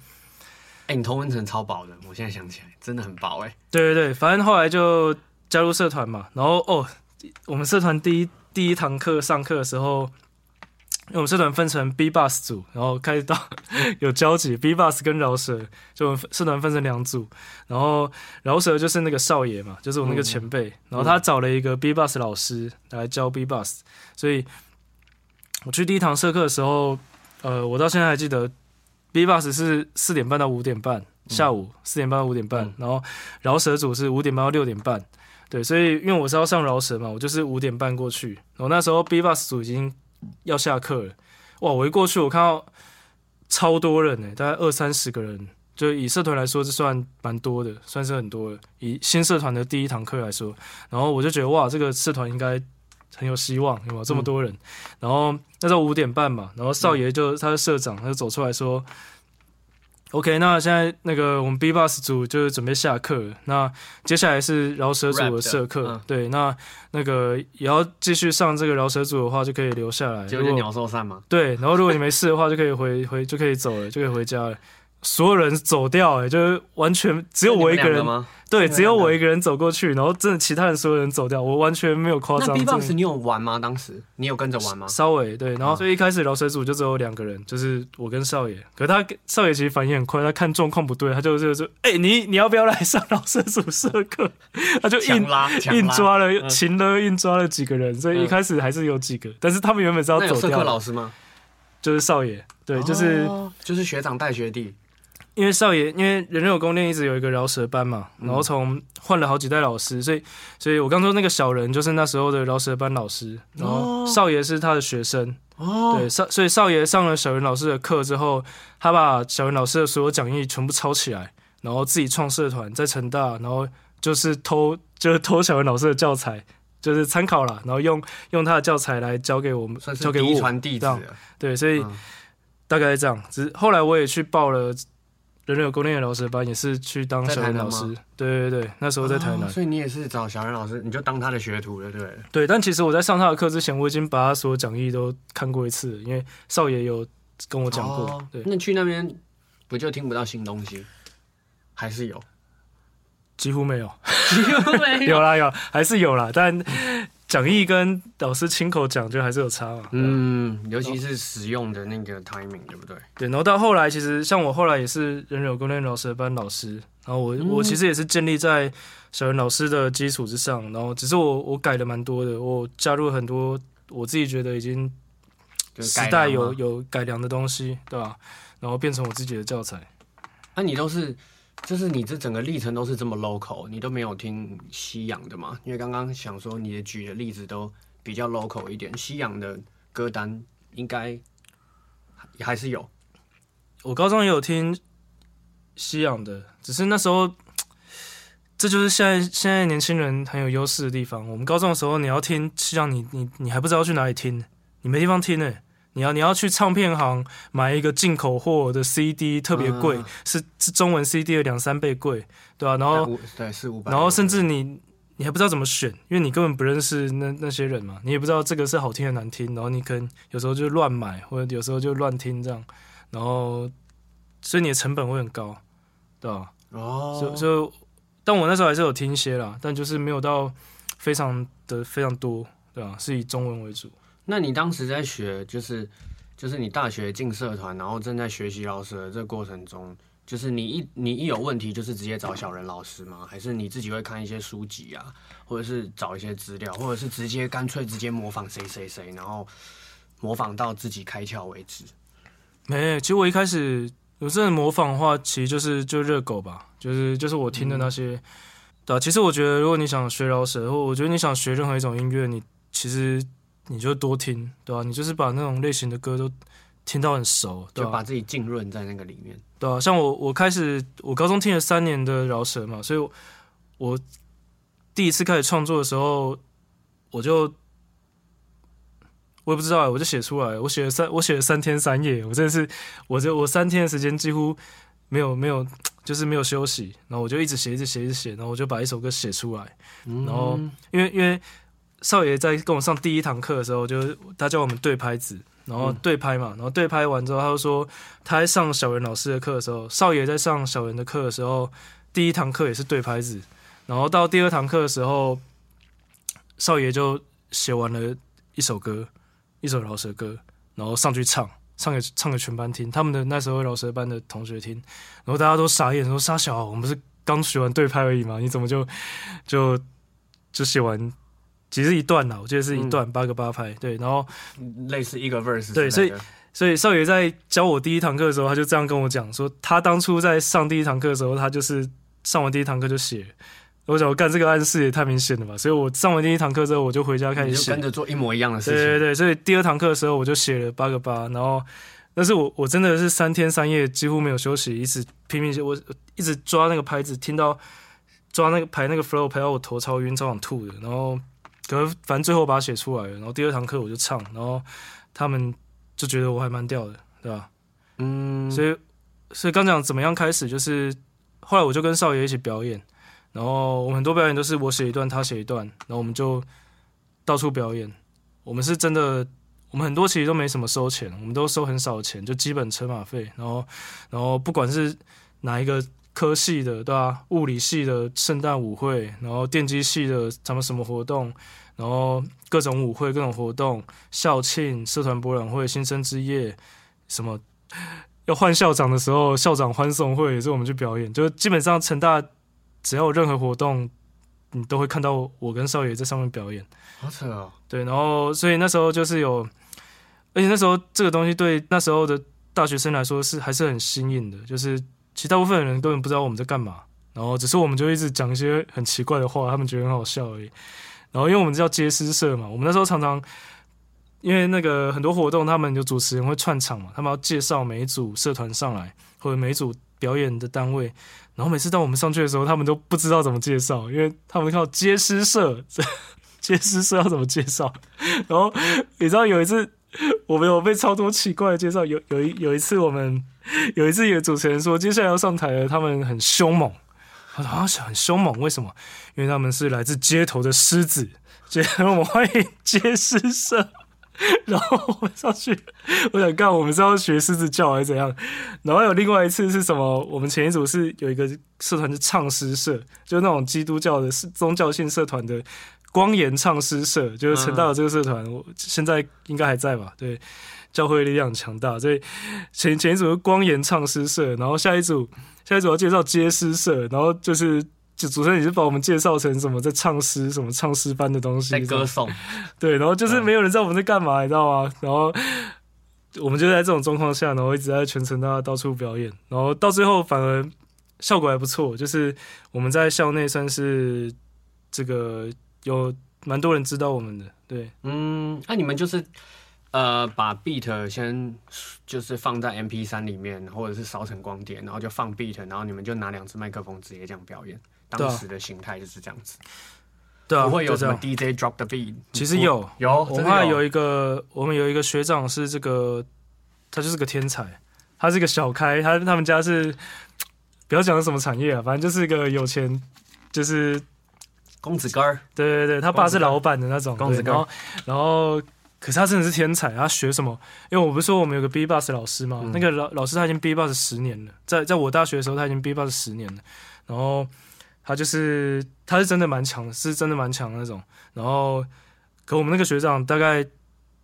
哎，你同温层超薄的，我现在想起来真的很薄，哎，对对对，反正后来就。加入社团嘛，然后哦，我们社团第一第一堂课上课的时候，我们社团分成 B bus 组，然后开始到 有交集，B bus 跟饶舌，就我们社团分成两组，然后饶舌就是那个少爷嘛，就是我那个前辈，然后他找了一个 B bus 老师来教 B bus，所以我去第一堂社课的时候，呃，我到现在还记得 B bus 是四点半到五点半，下午四点半到五点半，然后饶舌组是五点半到六点半。对，所以因为我是要上饶舌嘛，我就是五点半过去。然后那时候 B bus 组已经要下课了，哇！我一过去，我看到超多人呢，大概二三十个人就以社团来说，这算蛮多的，算是很多了。以新社团的第一堂课来说，然后我就觉得哇，这个社团应该很有希望，有没有这么多人？然后那时候五点半嘛，然后少爷就他的社长，他就走出来说。OK，那现在那个我们 B Bus 组就是准备下课，那接下来是饶舌组的社课，对，那那个也要继续上这个饶舌组的话，就可以留下来。就鸟兽散嘛。对，然后如果你没事的话，就可以回回就可以走了，就可以回家了。所有人走掉，哎，就是完全只有我一个人吗？对，只有我一个人走过去，然后真的其他人所有人走掉，我完全没有夸张。那 B-box 你有玩吗？当时你有跟着玩吗？稍微对，然后所以一开始老水组就只有两个人，就是我跟少爷。可是他少爷其实反应很快，他看状况不对，他就就就哎，你你要不要来上老水组社课？他就硬拉硬抓了，勤了硬抓了几个人，所以一开始还是有几个，但是他们原本是要走掉。社课老师吗？就是少爷，对，就是就是学长带学弟。因为少爷，因为人肉宫殿一直有一个饶舌班嘛，然后从换了好几代老师，所以，所以我刚说那个小人就是那时候的饶舌班老师，然后少爷是他的学生，哦。对少，所以少爷上了小人老师的课之后，他把小人老师的所有讲义全部抄起来，然后自己创社团，在成大，然后就是偷，就是偷小人老师的教材，就是参考了，然后用用他的教材来教给我们，教给我传弟子，对，所以大概这样，只后来我也去报了。人人有功练的老师班也是去当小人老师，对对对，那时候在台南，所以你也是找小人老师，你就当他的学徒了，对对，但其实我在上他的课之前，我已经把他所有讲义都看过一次，因为少爷有跟我讲过。对，那去那边不就听不到新东西？还是有？几乎没有，几乎没有，有啦有，还是有啦，但。讲义跟老师亲口讲，就还是有差嘛。嗯，尤其是使用的那个 timing，对不对？对。然后到后来，其实像我后来也是人有功练老师的班老师，然后我我其实也是建立在小人老师的基础之上，然后只是我我改的蛮多的，我加入很多我自己觉得已经时代有有改良的东西，对吧？然后变成我自己的教材。那你都是？就是你这整个历程都是这么 local，你都没有听西洋的嘛？因为刚刚想说你的举的例子都比较 local 一点，西洋的歌单应该还是有。我高中也有听西洋的，只是那时候，这就是现在现在年轻人很有优势的地方。我们高中的时候，你要听西洋，你你你还不知道去哪里听，你没地方听呢。你要你要去唱片行买一个进口货的 CD，特别贵，是是中文 CD 的两三倍贵，对吧？然后对四五百，然后甚至你你还不知道怎么选，因为你根本不认识那那些人嘛，你也不知道这个是好听的难听，然后你可能有时候就乱买，或者有时候就乱听这样，然后所以你的成本会很高，对吧？哦，就就但我那时候还是有听一些啦，但就是没有到非常的非常多，对吧？是以中文为主。那你当时在学，就是就是你大学进社团，然后正在学习老师的这个过程中，就是你一你一有问题，就是直接找小人老师吗？还是你自己会看一些书籍啊，或者是找一些资料，或者是直接干脆直接模仿谁谁谁，然后模仿到自己开窍为止？没，其实我一开始我这种模仿的话，其实就是就热狗吧，就是就是我听的那些，对其实我觉得，如果你想学饶舌，或我觉得你想学任何一种音乐，你其实。你就多听，对吧？你就是把那种类型的歌都听到很熟，就把自己浸润在那个里面，对啊？像我，我开始我高中听了三年的饶舌嘛，所以我第一次开始创作的时候，我就我也不知道，我就写出来，我写了三，我写了三天三夜，我真的是，我这我三天的时间几乎没有没有，就是没有休息，然后我就一直写，一直写，一直写，然后我就把一首歌写出来，然后因为因为。少爷在跟我上第一堂课的时候，就他叫我们对拍子，然后对拍嘛，然后对拍完之后，他就说他在上小袁老师的课的时候，少爷在上小袁的课的时候，第一堂课也是对拍子，然后到第二堂课的时候，少爷就写完了一首歌，一首饶舌歌，然后上去唱，唱给唱给全班听，他们的那时候饶舌班的同学听，然后大家都傻眼，说傻小，我们不是刚学完对拍而已吗？你怎么就就就写完？其实一段啦，我记得是一段八个八拍，对，然后类似一个 verse，对，所以所以少爷在教我第一堂课的时候，他就这样跟我讲说，他当初在上第一堂课的时候，他就是上完第一堂课就写。我想我干这个暗示也太明显了吧，所以我上完第一堂课之后，我就回家开始写，跟着做一模一样的事情。对对对，所以第二堂课的时候，我就写了八个八，然后但是我我真的是三天三夜几乎没有休息，一直拼命写我一直抓那个拍子，听到抓那个拍那个 flow 拍到我头超晕，超想吐的。然后可是反正最后把它写出来了。然后第二堂课我就唱，然后他们就觉得我还蛮屌的，对吧？嗯，所以所以刚讲怎么样开始，就是后来我就跟少爷一起表演，然后我们很多表演都是我写一段，他写一段，然后我们就到处表演。我们是真的。我们很多其实都没什么收钱，我们都收很少钱，就基本车马费。然后，然后不管是哪一个科系的，对吧？物理系的圣诞舞会，然后电机系的他们什么活动，然后各种舞会、各种活动，校庆、社团博览会、新生之夜，什么 要换校长的时候，校长欢送会也是我们去表演。就基本上成大只要有任何活动，你都会看到我跟少爷在上面表演。好扯哦！对，然后所以那时候就是有。而且那时候这个东西对那时候的大学生来说是还是很新颖的，就是其实大部分人根本不知道我们在干嘛，然后只是我们就一直讲一些很奇怪的话，他们觉得很好笑而已。然后因为我们叫接师社嘛，我们那时候常常因为那个很多活动，他们有主持人会串场嘛，他们要介绍每一组社团上来或者每一组表演的单位，然后每次到我们上去的时候，他们都不知道怎么介绍，因为他们靠接师社，接师社要怎么介绍？然后你知道有一次。我们有被超多奇怪的介绍，有有一有一次我们有一次有主持人说接下来要上台了，他们很凶猛，他说很凶猛，为什么？因为他们是来自街头的狮子，所以我们欢迎接狮社。然后我们上去，我想干，我们是要学狮子叫还是怎样？然后有另外一次是什么？我们前一组是有一个社团是唱诗社，就那种基督教的宗教性社团的。光言唱诗社就是成大的这个社团，我现在应该还在吧？对，教会力量强大，所以前前一组是光言唱诗社，然后下一组下一组要介绍街诗社，然后就是就主持人也是把我们介绍成什么在唱诗，什么唱诗班的东西，在歌颂，对，然后就是没有人知道我们在干嘛，你知道吗？然后我们就在这种状况下，然后一直在全程大家到处表演，然后到最后反而效果还不错，就是我们在校内算是这个。有蛮多人知道我们的，对，嗯，那你们就是呃，把 beat 先就是放在 M P 三里面，或者是烧成光碟，然后就放 beat，然后你们就拿两只麦克风直接这样表演。当时的形态就是这样子，对啊，不会有什么 D J drop the beat。其实有有，我们有一个，我们有一个学长是这个，他就是个天才，他是个小开，他他们家是不要讲什么产业啊，反正就是一个有钱，就是。公子哥儿，对对对，他爸是老板的那种公子哥然后，然后，可是他真的是天才，他学什么？因为我不是说我们有个 B bus 老师嘛，那个老老师他已经 B bus 十年了，在在我大学的时候他已经 B bus 十年了，然后他就是他是真的蛮强的，是真的蛮强的那种。然后，可我们那个学长大概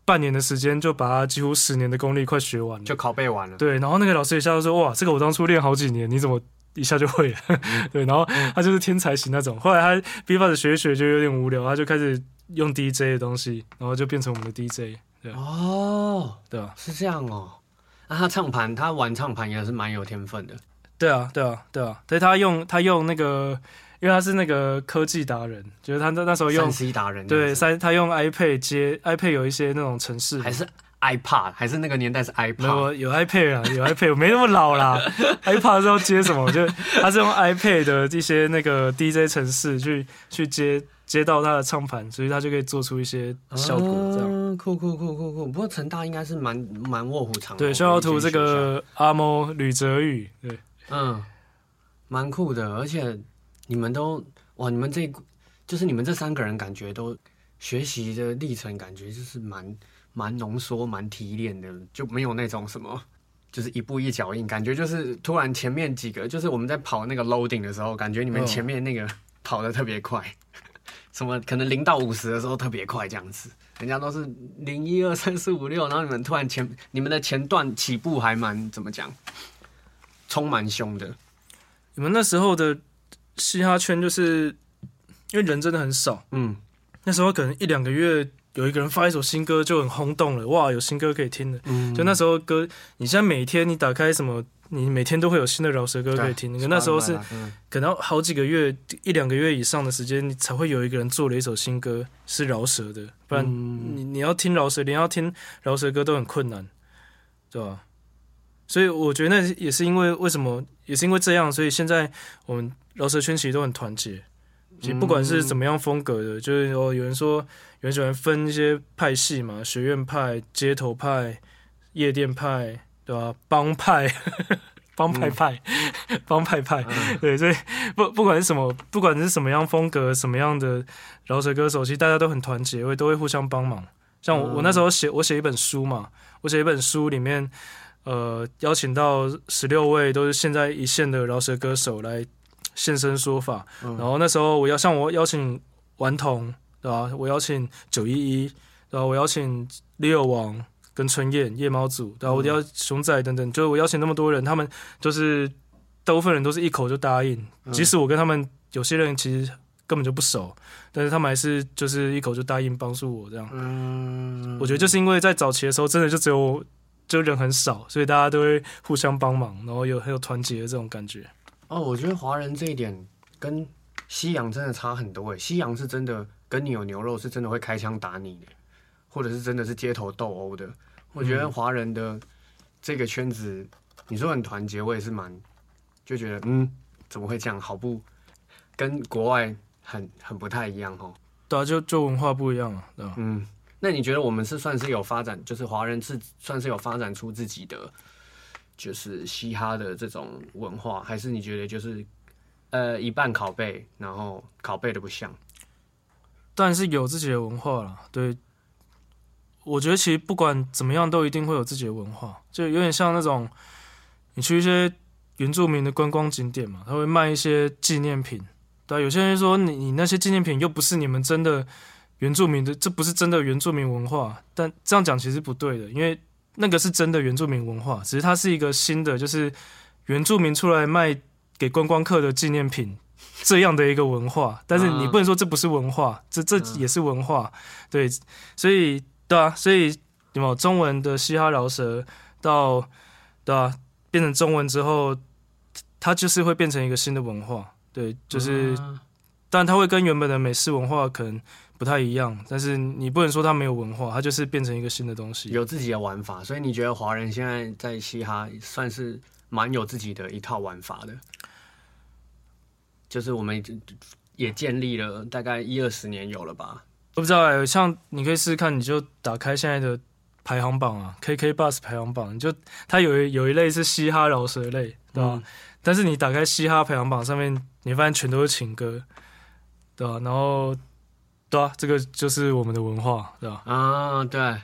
半年的时间就把他几乎十年的功力快学完了，就拷贝完了。对，然后那个老师一下就说：“哇，这个我当初练好几年，你怎么？”一下就会了，对，然后他就是天才型那种。后来他 B 发的学学就有点无聊，他就开始用 DJ 的东西，然后就变成我们的 DJ。对哦，对啊，是这样哦。那他唱盘，他玩唱盘也是蛮有天分的。对啊，对啊，对啊。所以他用他用那个，因为他是那个科技达人，就是他那那时候用三 C 达人。对，三他用 iPad 接 iPad 有一些那种城市，还是。iPad 还是那个年代是 iPad，有有 iPad 啊，有 iPad，我没那么老啦。iPad 是要接什么？就他是用 iPad 的一些那个 DJ 程式去去接接到他的唱盘，所以他就可以做出一些效果。这样酷酷酷酷酷。不过成大应该是蛮蛮卧虎藏龙。对，逍遥图这个阿猫吕泽宇，对，嗯，蛮酷的。而且你们都哇，你们这就是你们这三个人感觉都学习的历程，感觉就是蛮。蛮浓缩、蛮提炼的，就没有那种什么，就是一步一脚印，感觉就是突然前面几个，就是我们在跑那个 loading 的时候，感觉你们前面那个跑的特别快，什么可能零到五十的时候特别快这样子，人家都是零一二三四五六，然后你们突然前你们的前段起步还蛮怎么讲，充满凶的。你们那时候的嘻哈圈就是因为人真的很少，嗯，那时候可能一两个月。有一个人发一首新歌就很轰动了，哇，有新歌可以听了。就那时候歌，你现在每天你打开什么，你每天都会有新的饶舌歌可以听。那时候是可能好几个月、一两个月以上的时间，你才会有一个人做了一首新歌是饶舌的，不然你你要听饶舌，连要听饶舌歌都很困难，对吧？所以我觉得那也是因为为什么，也是因为这样，所以现在我们饶舌圈其实都很团结。其实不管是怎么样风格的，就是说有人说有人喜欢分一些派系嘛，学院派、街头派、夜店派，对吧？帮派、帮派派、帮派派，对，所以不不管是什么，不管是什么样风格、什么样的饶舌歌手，其实大家都很团结，会都会互相帮忙。像我我那时候写我写一本书嘛，我写一本书里面，呃，邀请到十六位都是现在一线的饶舌歌手来。现身说法，然后那时候我要像我邀请顽童，对吧？我邀请九一一，对吧？我邀请 Leo 王跟春燕夜猫组，然后？我邀熊仔等等，就是我邀请那么多人，他们就是大部分人都是一口就答应，即使我跟他们有些人其实根本就不熟，但是他们还是就是一口就答应帮助我这样。嗯，我觉得就是因为在早期的时候，真的就只有就人很少，所以大家都会互相帮忙，然后有很有团结的这种感觉。哦，我觉得华人这一点跟西洋真的差很多诶。西洋是真的跟你有牛肉，是真的会开枪打你的，或者是真的是街头斗殴的。我觉得华人的这个圈子，你说很团结，我也是蛮就觉得，嗯，怎么会这样？好不跟国外很很不太一样哦。对啊，就就文化不一样啊，对吧？嗯，那你觉得我们是算是有发展，就是华人是算是有发展出自己的？就是嘻哈的这种文化，还是你觉得就是呃一半拷贝，然后拷贝的不像？但是有自己的文化了。对，我觉得其实不管怎么样，都一定会有自己的文化，就有点像那种你去一些原住民的观光景点嘛，他会卖一些纪念品。对，有些人说你你那些纪念品又不是你们真的原住民的，这不是真的原住民文化。但这样讲其实不对的，因为。那个是真的原住民文化，只是它是一个新的，就是原住民出来卖给观光客的纪念品这样的一个文化。但是你不能说这不是文化，这这也是文化，对。所以对啊，所以有没有中文的嘻哈饶舌到对啊变成中文之后，它就是会变成一个新的文化，对，就是，但它会跟原本的美式文化可能。不太一样，但是你不能说它没有文化，它就是变成一个新的东西，有自己的玩法。所以你觉得华人现在在嘻哈算是蛮有自己的一套玩法的，就是我们也建立了大概一二十年有了吧？我不知道哎，像你可以试试看，你就打开现在的排行榜啊，KK Bus 排行榜，你就它有有一类是嘻哈饶舌类，对吧？但是你打开嘻哈排行榜上面，你发现全都是情歌，对吧？然后。对啊，这个就是我们的文化，对吧？啊，对，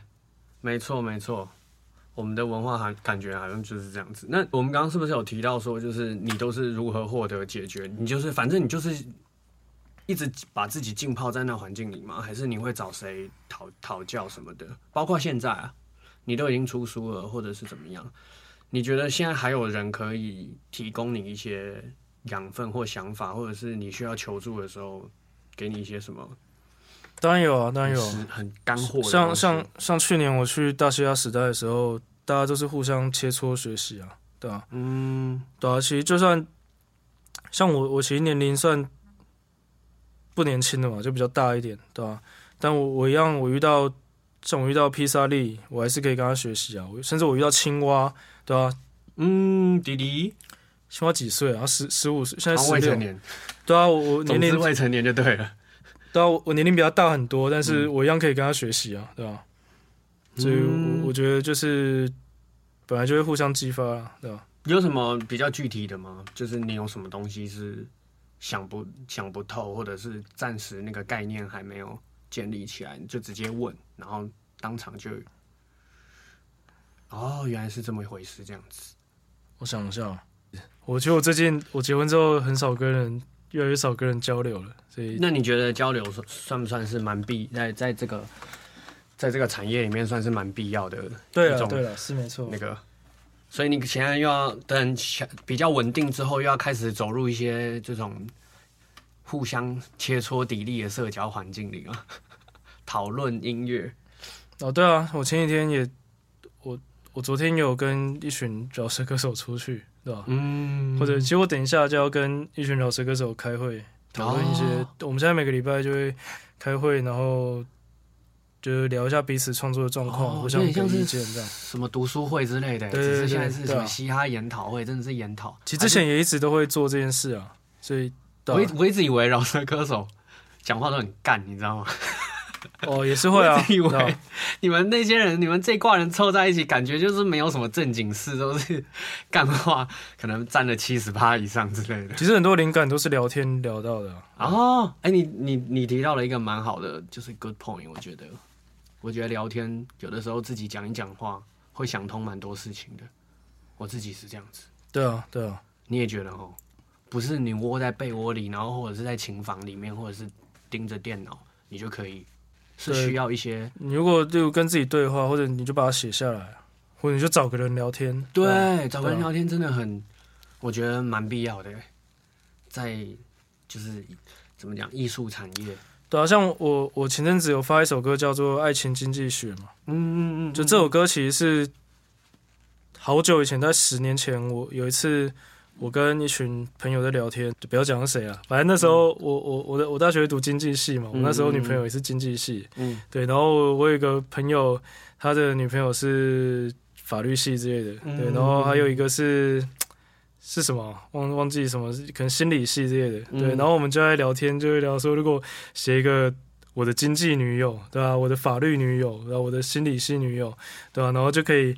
没错没错，我们的文化还感觉好像就是这样子。那我们刚刚是不是有提到说，就是你都是如何获得解决？你就是反正你就是一直把自己浸泡在那环境里吗？还是你会找谁讨讨教什么的？包括现在啊，你都已经出书了，或者是怎么样？你觉得现在还有人可以提供你一些养分或想法，或者是你需要求助的时候，给你一些什么？当然有啊，当然有，很干货。像像像去年我去大西亚时代的时候，大家都是互相切磋学习啊，对吧？嗯，对啊。其实就算像我，我其实年龄算不年轻的嘛，就比较大一点，对吧？但我我一样，我遇到像我遇到披萨利，我还是可以跟他学习啊。甚至我遇到青蛙，对吧？嗯，弟弟，青蛙几岁啊？十十五岁，现在十六年。对啊，我年龄未成年就对了。对啊，我年龄比他大很多，但是我一样可以跟他学习啊，对吧？所以我觉得就是本来就会互相激发，对吧？有什么比较具体的吗？就是你有什么东西是想不想不透，或者是暂时那个概念还没有建立起来，你就直接问，然后当场就哦，原来是这么一回事，这样子。我想一下，我觉得我最近我结婚之后很少跟人。越来越少跟人交流了，所以那你觉得交流算算不算是蛮必在在这个在这个产业里面算是蛮必要的？对了，对了，是没错。那个，所以你现在又要等比较稳定之后，又要开始走入一些这种互相切磋砥砺的社交环境里了，讨论音乐。哦，对啊，我前几天也我我昨天有跟一群饶舌歌手出去。对吧？嗯，或者其实我等一下就要跟一群老师歌手开会，讨论一些。我们现在每个礼拜就会开会，然后就是聊一下彼此创作的状况，哦互相给有点像是意见这样。什么读书会之类的，对对对只是现在是什么嘻哈研讨会，真的是研讨。其实之前也一直都会做这件事啊，所以啊我一我一直以为饶舌歌手讲话都很干，你知道吗？哦也是会啊以为你们那些人，你们这一挂人凑在一起，感觉就是没有什么正经事，都是干话，可能占了七十趴以上之类的。其实很多灵感都是聊天聊到的啊、哦，哎、你你你提到了一个蛮好的，就是 good point，我觉得，我觉得聊天有的时候自己讲一讲话，会想通蛮多事情的。我自己是这样子，对啊，对啊，你也觉得哦？不是你窝在被窝里，然后或者是在琴房里面，或者是盯着电脑，你就可以，是需要一些你如果就跟自己对话，或者你就把它写下来，或者你就找个人聊天，啊对，找个人聊天真的很，我觉得蛮必要的，在就是怎么讲艺术产业，对啊，像我我前阵子有发一首歌叫做《爱情经济学》嘛，嗯嗯嗯，就这首歌其实是好久以前，在十年前，我有一次我跟一群朋友在聊天，就不要讲是谁啊，反正那时候我我我的我大学读经济系嘛，我那时候女朋友也是经济系，嗯。对，然后我有一个朋友，他的女朋友是法律系之类的，嗯。对，然后还有一个是是什么忘忘记什么，可能心理系之类的，对，嗯然后我们就在聊天，就会聊说，如果写一个我的经济女友，对吧、我的法律女友，然后我的心理系女友，对吧、然后就可以，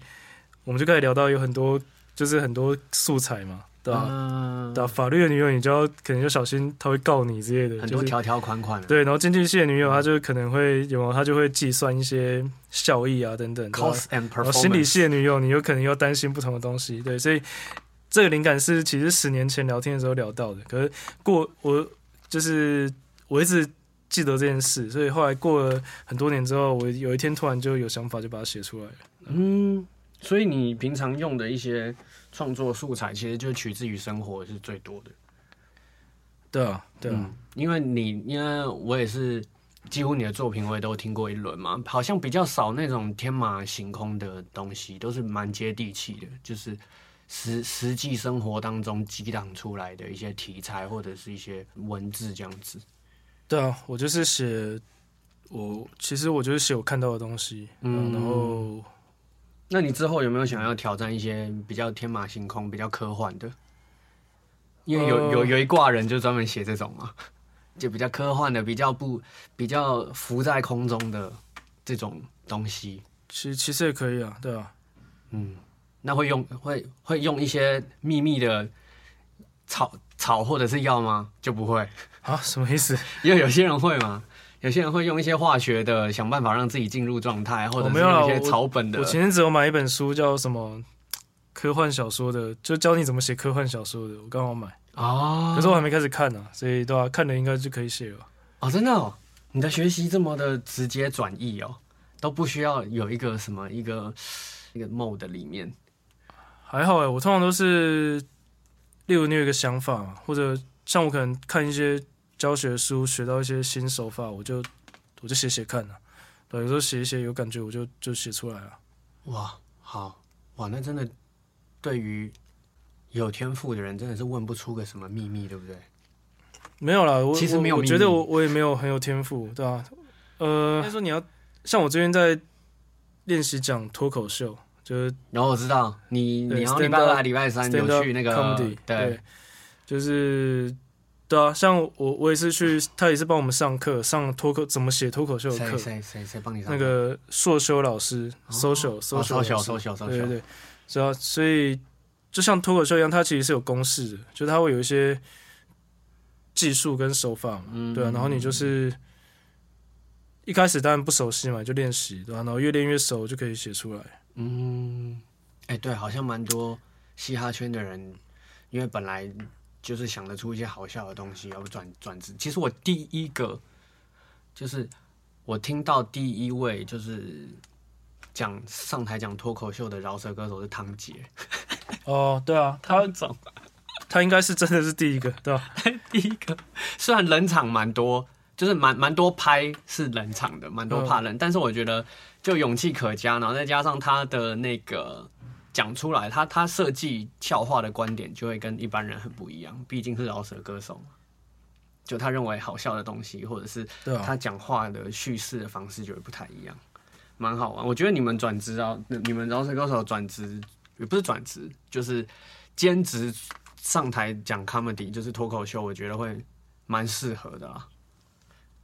我们就可以聊到有很多，就是很多素材嘛，对吧、嗯对、啊，法律的女友你就要可能就小心他会告你之类的，就是很多条条款款的，对，然后经济系的女友，她就可能会有，她就会计算一些效益啊等等。cost and 然后心理 performance。系的女友，你有可能要担心不同的东西，对，所以这个灵感是其实十年前聊天的时候聊到的，可是过我就是我一直记得这件事，所以后来过了很多年之后，我有一天突然就有想法，就把它写出来了。嗯，所以你平常用的一些创作素材，其实就取自于生活是最多的。对啊，对啊，嗯，因为你因为我也是几乎你的作品我也都听过一轮嘛，好像比较少那种天马行空的东西，都是蛮接地气的，就是实实际生活当中激荡出来的一些题材或者是一些文字这样子。对啊，我就是写我其实我就是写我看到的东西，嗯嗯，然后那你之后有没有想要挑战一些比较天马行空、比较科幻的？因为有呃有有一挂人就专门写这种嘛，就比较科幻的、比较不比较浮在空中的这种东西。其其实也可以啊，对啊。嗯，那会用会会用一些秘密的草草或者是药吗？就不会，啊，什么意思？因为有些人会嘛，有些人会用一些化学的，想办法让自己进入状态，或者是一些草本的我。前阵子有买一本书，叫什么科幻小说的，就教你怎么写科幻小说的，我刚好买，哦，可是我还没开始看呢、所以对吧、看了应该就可以写了。哦，真的哦，你的学习这么的直接转译哦，都不需要有一个什么一个一个 mode 里面。还好哎，我通常都是，例如你有一个想法，或者像我可能看一些教学书，学到一些新手法，我就我就写写看啊。对，有时候写一写有感觉，我就就写出来了。哇，好哇，那真的对于有天赋的人，真的是问不出个什么秘密，对不对？没有啦，我其实没有我我觉得我我也没有很有天赋，对吧、呃，应该说你要像我最近在练习讲脱口秀，就是然后我知道你，你好像礼拜二礼拜三有去那个 comedy，对，就是对啊，像我我也是去，他也是帮我们上课，上脱口怎么写脱口秀的课，谁谁谁谁帮你上那个硕修老师哦，social 哦 social，social social 对对对，是啊，所以就像脱口秀一样，它其实是有公式的，就它会有一些技术跟手法嘛，嗯对啊，然后你就是一开始当然不熟悉嘛，就练习，对吧、然后越练越熟，就可以写出来。嗯，哎、对，好像蛮多嘻哈圈的人，因为本来就是想得出一些好笑的东西，要不转转职。其实我第一个就是我听到第一位就是讲上台讲脱口秀的饶舌歌手是汤杰，哦，对啊，他汤总他应该是真的是第一个，对吧、第一个，虽然冷场蛮多，就是蛮蛮多拍是冷场的，蛮多怕冷，但是我觉得就勇气可嘉，然后再加上他的那个讲出来，他他设计笑话的观点就会跟一般人很不一样，毕竟是饶舌歌手嘛。就他认为好笑的东西，或者是他讲话的叙事的方式就会不太一样，蛮好玩。我觉得你们转职啊，你们饶舌歌手转职也不是转职，就是兼职上台讲 comedy，就是脱口秀，我觉得会蛮适合的啦。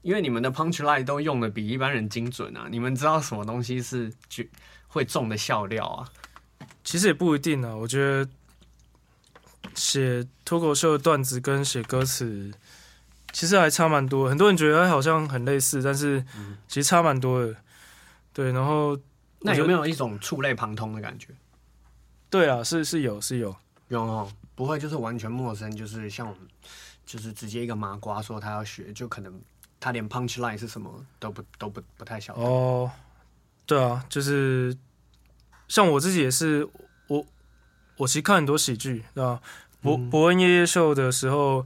因为你们的 punch line 都用的比一般人精准啊，你们知道什么东西是绝会中的笑料啊？其实也不一定啊。我觉得写脱口秀的段子跟写歌词其实还差蛮多。很多人觉得好像很类似，但是其实差蛮多的。对，然后那有没有一种触类旁通的感觉？对啊，是是有是有有哦，不会就是完全陌生，就是像我们就是直接一个麻瓜说他要学，就可能他连 punch line 是什么都不都不不太晓得。哦。对啊，就是像我自己也是，我我其实看很多喜剧，对吧？伯伯恩夜夜秀的时候，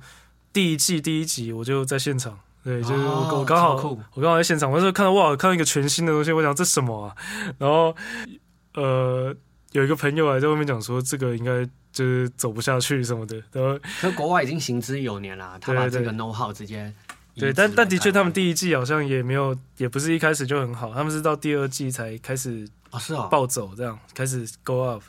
第一季第一集我就在现场，对，就是我哦我刚好我刚好在现场，我那时候看到哇，看到一个全新的东西，我想这什么啊？然后呃，有一个朋友还在外面讲说，这个应该就是走不下去什么的，然后可国外已经行之有年啦，他把这个 know how 直接移对，但但的确，他们第一季好像也没有，也不是一开始就很好，他们是到第二季才开始啊是啊，暴走，这样开始 go up，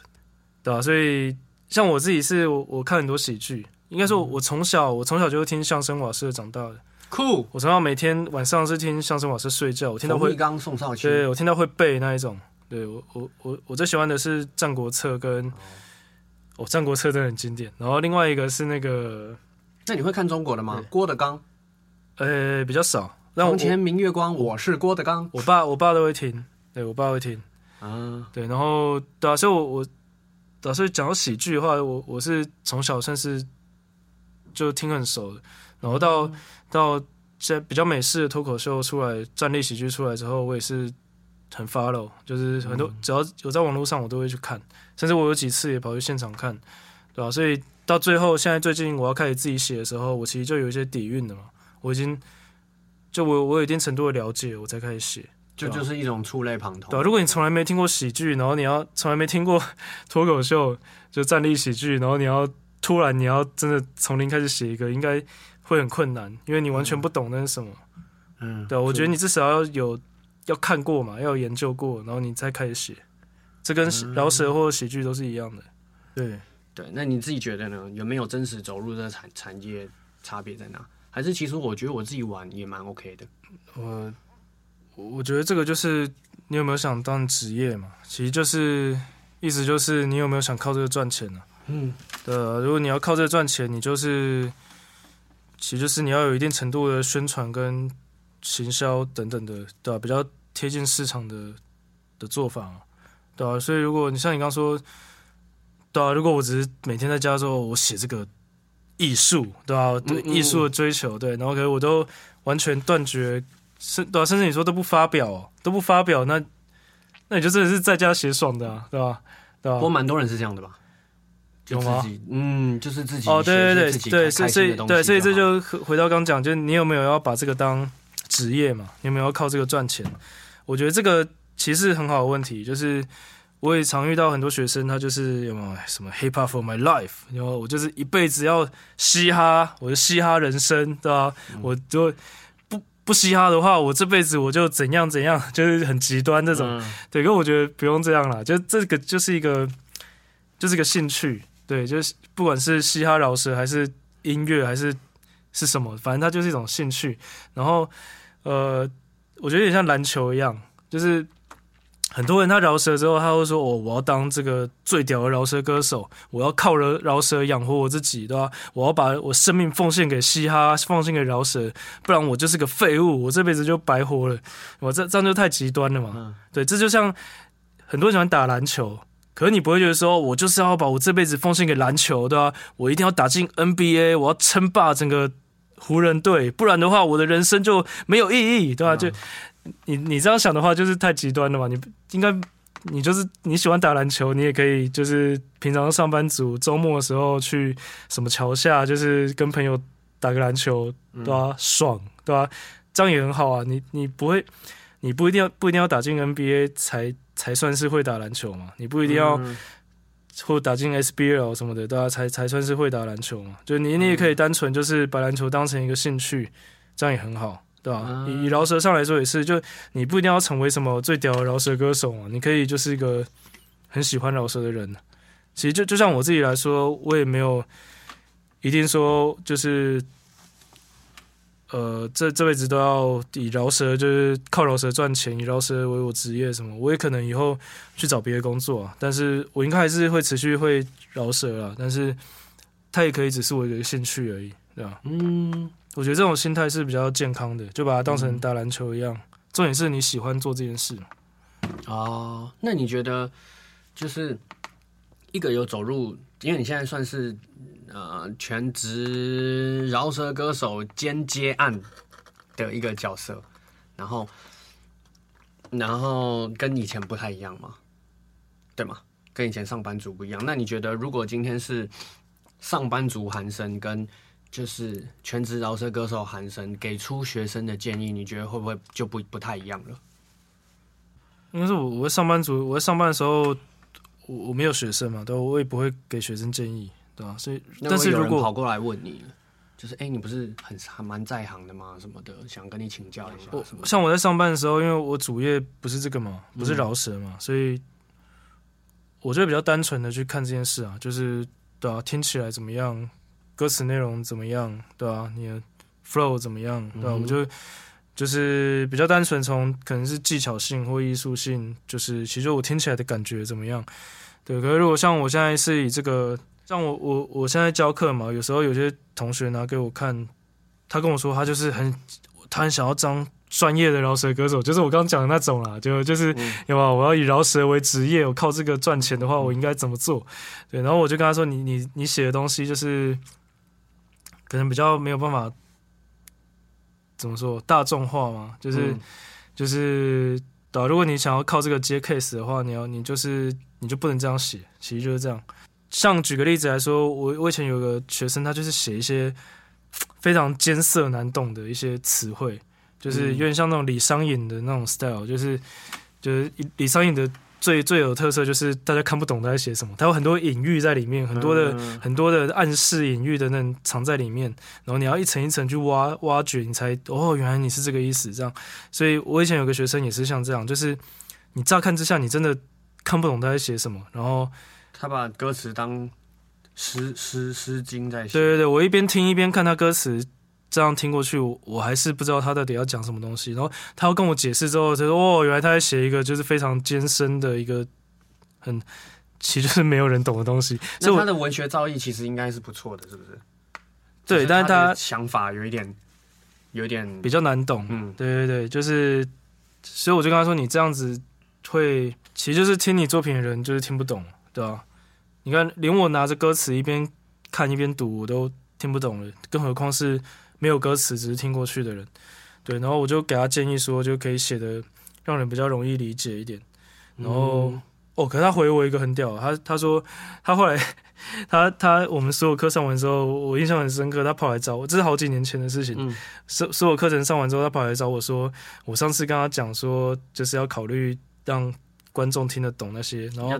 对吧、所以像我自己是我我看很多喜剧，应该说我从小我从小就听相声瓦舍长大的，酷，我从小每天晚上是听相声瓦舍睡觉，我听到会对，我听到会背那一种，对我我我我最喜欢的是《战国策》跟，哦，《战国策》真的很经典，然后另外一个是那个那你会看中国的吗？郭德纲，呃比较少，让我床前明月光，我是郭德纲。我爸我爸都会听，对我爸会听。啊，对，然后对啊，所以我我，对啊，所以讲到喜剧的话，我我是从小算是就听很熟的，然后到、嗯到现在比较美式的脱口秀出来，站立喜剧出来之后，我也是很 follow，就是很多、嗯只要有在网络上我都会去看，甚至我有几次也跑去现场看，对吧、所以到最后，现在最近我要开始自己写的时候，我其实就有一些底蕴的嘛，我已经就我我有一定程度的了解，我才开始写。就就是一种触类旁通。对啊，如果你从来没听过喜剧，然后你要从来没听过脱口秀，就站立喜剧，然后你要突然你要真的从零开始写一个，应该会很困难，因为你完全不懂那是什么。嗯，对啊，我觉得你至少要有要看过嘛，要有研究过，然后你再开始写。这跟嗯饶舌或喜剧都是一样的。对，对，那你自己觉得呢？有没有真实走入这个产产业差别在哪？还是其实我觉得我自己玩也蛮 OK 的。我我觉得这个就是你有没有想当职业嘛？其实就是意思就是你有没有想靠这个赚钱呢、嗯，对啊，如果你要靠这个赚钱，你就是，其实就是你要有一定程度的宣传跟行销等等的，对吧、比较贴近市场的的做法嘛，对啊，所以如果你像你刚刚说，对啊，如果我只是每天在家之后我写这个艺术，对吧、对嗯嗯。艺术的追求，对，然后可是我都完全断绝，甚对啊，甚至你说都不发表哦，都不发表，那那你就真的是在家写爽的啊，对吧、对吧、不过蛮多人是这样的吧？就有吗？自己，嗯，就是自己哦，对对对对，所以所以对，所以这就回回到刚讲，就是你有没有要把这个当职业嘛？你有没有要靠这个赚钱？我觉得这个其实很好的问题，就是我也常遇到很多学生，他就是有没有什么 hip hop for my life，然后我就是一辈子要嘻哈，我的嘻哈人生，对吧、我就不不嘻哈的话，我这辈子我就怎样怎样，就是很极端这种。嗯对，可我觉得不用这样啦，就这个就是一个，就是一个兴趣，对，就是不管是嘻哈饶舌还是音乐还是是什么，反正它就是一种兴趣。然后，呃，我觉得有点像篮球一样，就是很多人他饶舌之后，他会说：“哦，我要当这个最屌的饶舌歌手，我要靠饶饶舌养活我自己，对吧？我要把我生命奉献给嘻哈，奉献给饶舌，不然我就是个废物，我这辈子就白活了。我这这样就太极端了嘛。嗯对，这就像很多人喜欢打篮球，可是你不会觉得说，我就是要把我这辈子奉献给篮球，对吧、我一定要打进 NBA，我要称霸整个湖人队，不然的话，我的人生就没有意义，对吧、就你你这样想的话，就是太极端了嘛。你应该你就是你喜欢打篮球，你也可以就是平常上班族周末的时候去什么桥下，就是跟朋友打个篮球，对吧、爽，对吧、这样也很好啊。你你不会。你不一定要不一定要打进 NBA 才才算是会打篮球嘛？你不一定要嗯或打进 SBL 什么的，大家才才算是会打篮球嘛。就你你也可以单纯就是把篮球当成一个兴趣，这样也很好，对吧？以以饶舌上来说也是，就你不一定要成为什么最屌的饶舌歌手嘛，你可以就是一个很喜欢饶舌的人。其实就就像我自己来说，我也没有一定说就是。呃，这这辈子都要以饶舌，就是靠饶舌赚钱，以饶舌为我职业什么？我也可能以后去找别的工作，但是我应该还是会持续会饶舌了。但是它也可以只是我一个兴趣而已，对吧？嗯，我觉得这种心态是比较健康的，就把它当成打篮球一样。重点是你喜欢做这件事。哦，那你觉得就是一个有走入，因为你现在算是。呃，全职饶舌歌手兼接案的一个角色，然后，然后跟以前不太一样嘛，对吗？跟以前上班族不一样。那你觉得，如果今天是上班族韩生跟就是全职饶舌歌手韩生给出学生的建议，你觉得会不会就不不太一样了？因为是我，我上班族，我在上班的时候，我我没有学生嘛，对我也不会给学生建议。对啊，所以但是如果跑过来问你，就是哎，你不是很还蛮在行的吗？什么的，想跟你请教一下。我像我在上班的时候，因为我主业不是这个嘛，不是饶舌嘛，所以我就比较单纯的去看这件事啊，就是对啊，听起来怎么样，歌词内容怎么样，对啊，你的 flow 怎么样，对吧？我就就是比较单纯，从可能是技巧性或艺术性，就是其实我听起来的感觉怎么样？对，可是如果像我现在是以这个。像我我我现在教课嘛，有时候有些同学拿给我看，他跟我说他就是很他很想要当专业的饶舌歌手，就是我刚刚讲的那种啦，就就是有啊，我要以饶舌为职业，我靠这个赚钱的话，我应该怎么做？对，然后我就跟他说，你你你写的东西就是可能比较没有办法怎么说大众化嘛，就是就是对，如果你想要靠这个接 case 的话，你要你就是你就不能这样写，其实就是这样。像举个例子来说，我我以前有个学生，他就是写一些非常艰涩难懂的一些词汇，就是有点像那种李商隐的那种 style，就是就是李商隐的最最有特色就是大家看不懂他在写什么，他有很多隐喻在里面，很多的很多的暗示隐喻的那藏在里面，然后你要一层一层去挖挖掘，你才哦原来你是这个意思这样。所以我以前有个学生也是像这样，就是你乍看之下你真的看不懂他在写什么，然后。他把歌词当诗诗诗经在写。对对对，我一边听一边看他歌词，这样听过去，我还是不知道他到底要讲什么东西。然后他要跟我解释之后，他说：“哦，原来他在写一个就是非常艰深的一个很，其实是没有人懂的东西。”那他的文学造诣其实应该是不错的，是不是？对，但是他想法有一点，有点比较难懂。嗯，对对对，就是，所以我就跟他说：“你这样子会，其实就是听你作品的人就是听不懂，对吧？”你看，连我拿着歌词一边看一边读，我都听不懂了，更何况是没有歌词只是听过去的人。对，然后我就给他建议说，就可以写的让人比较容易理解一点。然后，哦，可是他回我一个很屌，他他说他后来他他我们所有课上完之后，我印象很深刻，他跑来找我，这是好几年前的事情。所所有课程上完之后，他跑来找我说，我上次跟他讲说，就是要考虑让观众听得懂那些，然后。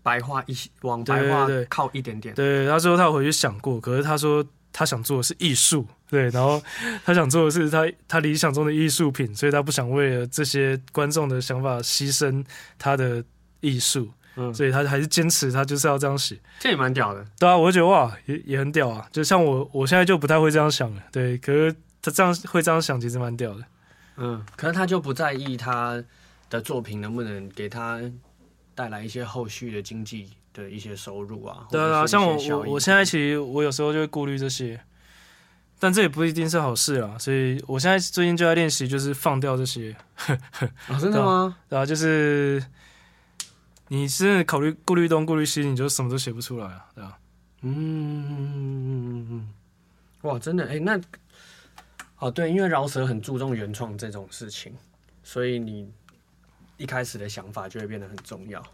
白话一些，往白话靠一点点。对，他说他回去想过，可是他说他想做的是艺术，对，然后他想做的是他他理想中的艺术品，所以他不想为了这些观众的想法牺牲他的艺术，嗯，所以他还是坚持他就是要这样写。这也蛮屌的，对啊，我就觉得哇，也也很屌啊。就像我我现在就不太会这样想了，对，可是他这样会这样想，其实蛮屌的。嗯，可是他就不在意他的作品能不能给他。带来一些后续的经济的一些收入啊，对啊，像我我我现在其实我有时候就会顾虑这些，但这也不一定是好事啊，所以我现在最近就在练习，就是放掉这些。啊，真的吗？然后就是你是考虑顾虑东顾虑西，你就什么都写不出来啊，对吧？嗯，哇，真的哎，那哦对，因为饶舌很注重原创这种事情，所以你。一开始的想法就会变得很重要，就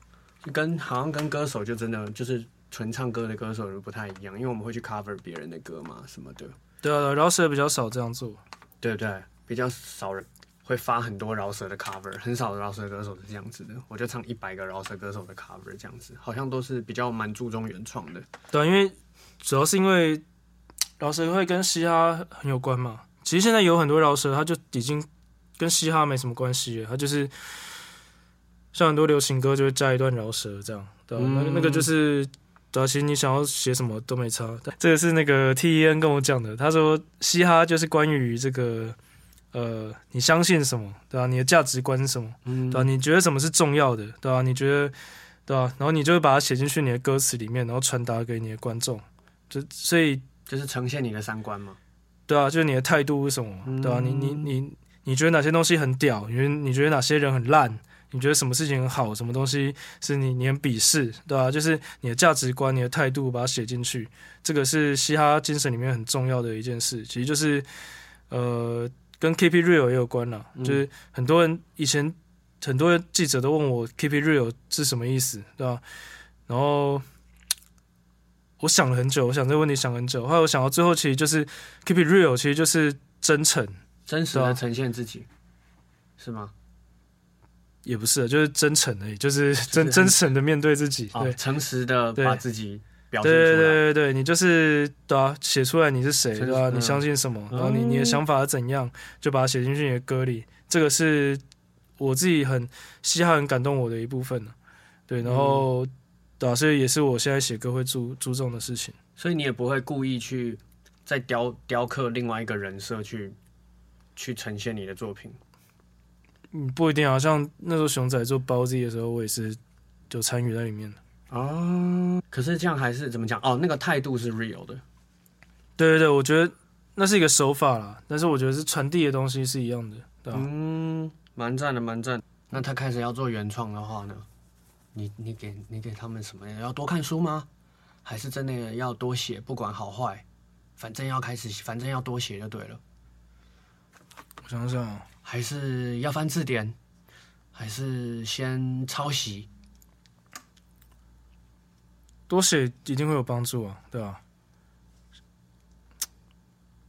跟好像跟歌手就真的就是纯唱歌的歌手就不太一样，因为我们会去 cover 别人的歌嘛什么的。对啊，饶舌比较少这样做，对不对？比较少人会发很多饶舌的 cover，很少的饶舌歌手是这样子的。我就唱一百个饶舌歌手的 cover，这样子，好像都是比较蛮注重原创的。对啊，因为主要是因为饶舌会跟嘻哈很有关嘛。其实现在有很多饶舌，他就已经跟嘻哈没什么关系了，他就是像很多流行歌就会加一段饶舌这样，对吧、那嗯那个就是。对啊，其实你想要写什么都没差。这个是那个 T E N 跟我讲的，他说嘻哈就是关于这个呃，你相信什么，对吧、你的价值观是什么，嗯对吧、你觉得什么是重要的，对吧、你觉得对吧、然后你就会把它写进去你的歌词里面，然后传达给你的观众。就所以就是呈现你的三观嘛。对啊，就是你的态度是什么，嗯对吧、你你你你觉得哪些东西很屌？你觉得你觉得哪些人很烂？你觉得什么事情很好？什么东西是你你很鄙视？对吧、就是你的价值观、你的态度，把它写进去。这个是嘻哈精神里面很重要的一件事。其实就是呃，跟 Keep It Real 也有关了。嗯就是很多人以前很多记者都问我 Keep It Real 是什么意思，对吧、然后我想了很久，我想这个问题想很久，后来我想到最后，其实就是 keep it real，其实就是真诚，真实的呈现自己，是吗？也不是，就是真诚而已，就是真 真诚的面对自己。诚实的把自己表现对对出来。对对对，你就是对啊，写出来你是谁，对吧、嗯你相信什么，嗯然后你你的想法是怎样，就把它写进去你的歌里。这个是我自己很稀罕很感动我的一部分呢。对，然后、对啊，所以也是我现在写歌会注注重的事情。所以你也不会故意去再雕雕刻另外一个人设去去呈现你的作品。嗯，不一定啊，像那时候熊仔做包子的时候，我也是就参与在里面的。哦，可是这样还是怎么讲？哦，那个态度是 real 的。对对对，我觉得那是一个手法啦，但是我觉得是传递的东西是一样的，对吧、嗯，蛮赞的，蛮赞。那他开始要做原创的话呢？你你给你给他们什么？要多看书吗？还是真的要多写？不管好坏，反正要开始，反正要多写就对了。我想想啊，还是要翻字典？还是先抄袭？多写一定会有帮助啊，对吧、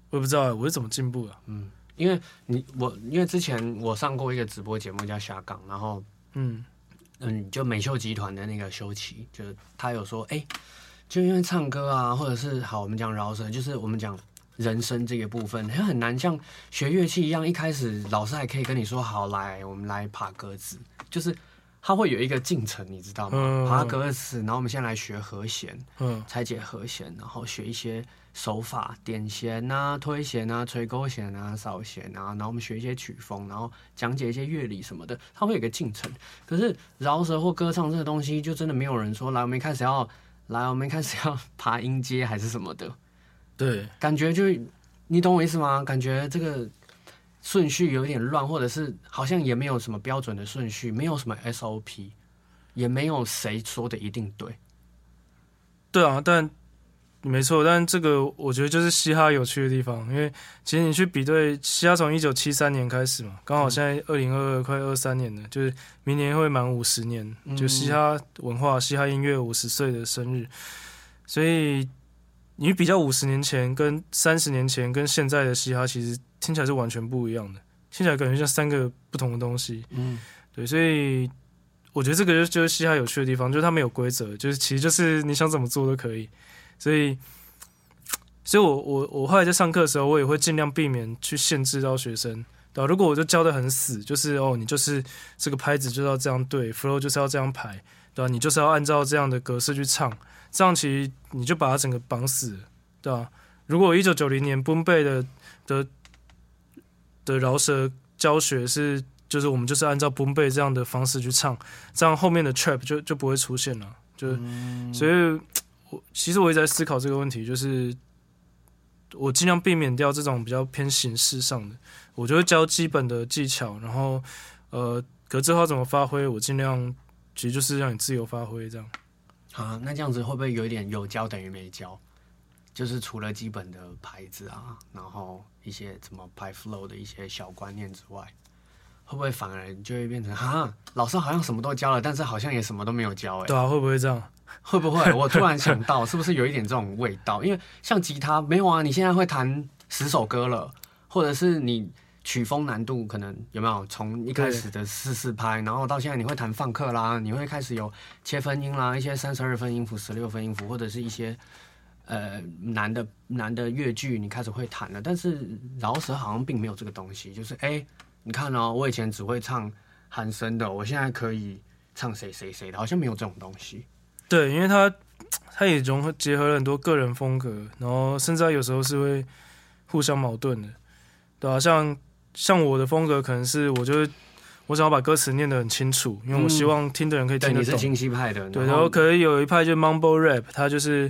我也不知道欸我是怎么进步的。嗯因为你我因为之前我上过一个直播节目叫下岗，然后嗯嗯，就美秀集团的那个修齐，就是他有说，哎、就因为唱歌啊，或者是好，我们讲饶舌，就是我们讲人声这个部分，它很难像学乐器一样，一开始老师还可以跟你说，好，来，我们来爬格子，就是它会有一个进程，你知道吗？嗯爬格子，然后我们先来学和弦，嗯拆解和弦，然后学一些手法，点弦啊、推弦啊、吹勾弦啊、扫弦啊，然后我们学一些曲风，然后讲解一些乐理什么的，它会有一个进程。可是饶舌或歌唱这个东西，就真的没有人说来，我们一开始要来，我们一开始要 爬音阶还是什么的，对，感觉就你懂我意思吗？感觉这个顺序有点乱，或者是好像也没有什么标准的顺序，没有什么 SOP，也没有谁说的一定对。对啊，但没错，但这个我觉得就是嘻哈有趣的地方，因为其实你去比对嘻哈从一九七三年开始嘛，刚好现在二零二二快二三年了，就是明年会满五十年，嗯就嘻哈文化、嘻哈音乐五十岁的生日，所以你比较五十年前跟三十年前跟现在的嘻哈，其实听起来是完全不一样的，听起来感觉像三个不同的东西。嗯，对，所以我觉得这个就就是嘻哈有趣的地方，就是它没有规则，就是其实就是你想怎么做都可以。所以，所以我我我后来在上课的时候，我也会尽量避免去限制到学生。对吧、如果我就教的很死，就是哦，你就是这个拍子就要这样对，flow 就是要这样排，对吧、你就是要按照这样的格式去唱，这样其实你就把它整个绑死了，对吧、如果一九九零年 Boom Bay 的的的饶舌教学是，就是我们就是按照 Boom Bay 这样的方式去唱，这样后面的 trap 就就不会出现了。就、所以我其实我一直在思考这个问题，就是我尽量避免掉这种比较偏形式上的，我就会教基本的技巧，然后呃，格子化怎么发挥，我尽量其实就是让你自由发挥这样。啊，那这样子会不会有一点有教等于没教？就是除了基本的牌子啊，然后一些怎么排 flow 的一些小观念之外，会不会反而就会变成哈，老师好像什么都教了，但是好像也什么都没有教哎、对啊，会不会这样？会不会？我突然想到，是不是有一点这种味道？因为像吉他没有啊，你现在会弹十首歌了，或者是你曲风难度可能有没有从一开始的四四拍，然后到现在你会弹放克啦，你会开始有切分音啦，一些三十二分音符、十六分音符，或者是一些呃难的难的乐句，你开始会弹了。但是饶舌好像并没有这个东西，就是哎、你看哦，我以前只会唱韩声的，我现在可以唱谁谁谁的，好像没有这种东西。对，因为他他也融合结合了很多个人风格，然后甚至有时候是会互相矛盾的，对啊，像像我的风格可能是我就是我想要把歌词念得很清楚，因为我希望听的人可以对，听得懂。你是清晰派的，对，然后可能有一派就 mumble rap，他就是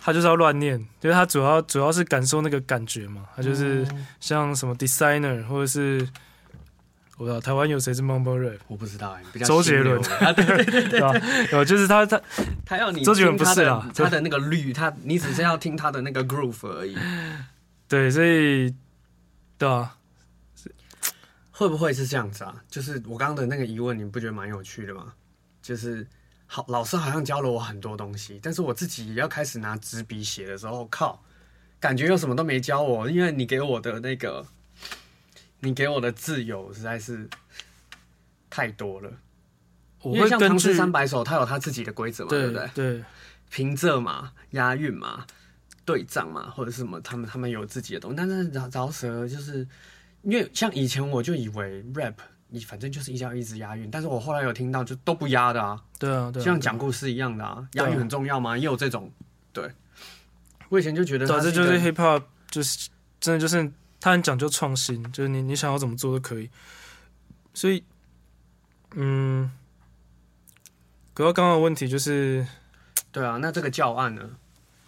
他就是要乱念，就是他主要主要是感受那个感觉嘛，他就是嗯像什么 designer 或者是我不知道台湾有谁是 mumble rap，我不知道哎、周杰伦啊，对对对对？有就是他他他要你周杰伦不是啦他的那个律，他你只是要听他的那个 groove 而已。对，所以对啊，会不会是这样子啊？就是我刚刚的那个疑问，你不觉得蛮有趣的吗？就是好，老师好像教了我很多东西，但是我自己要开始拿纸笔写的时候，靠，感觉又什么都没教我，因为你给我的那个，你给我的自由实在是太多了。我因为像《唐诗三百首》，它有它自己的规则嘛，对不对？对平仄嘛、押韵嘛、对仗嘛，或者是什么，他们他们有自己的东西。但是饶饶舌就是，因为像以前我就以为 rap 你反正就是一加一直押韵，但是我后来有听到就都不押的啊，对啊对啊，像讲故事一样的啊，押韵很重要吗？也有这种，对。我以前就觉得对这就是 hip hop，就是真的就是他很讲究创新，就是你你想要怎么做都可以。所以，嗯，可到刚刚的问题就是，对啊，那这个教案呢，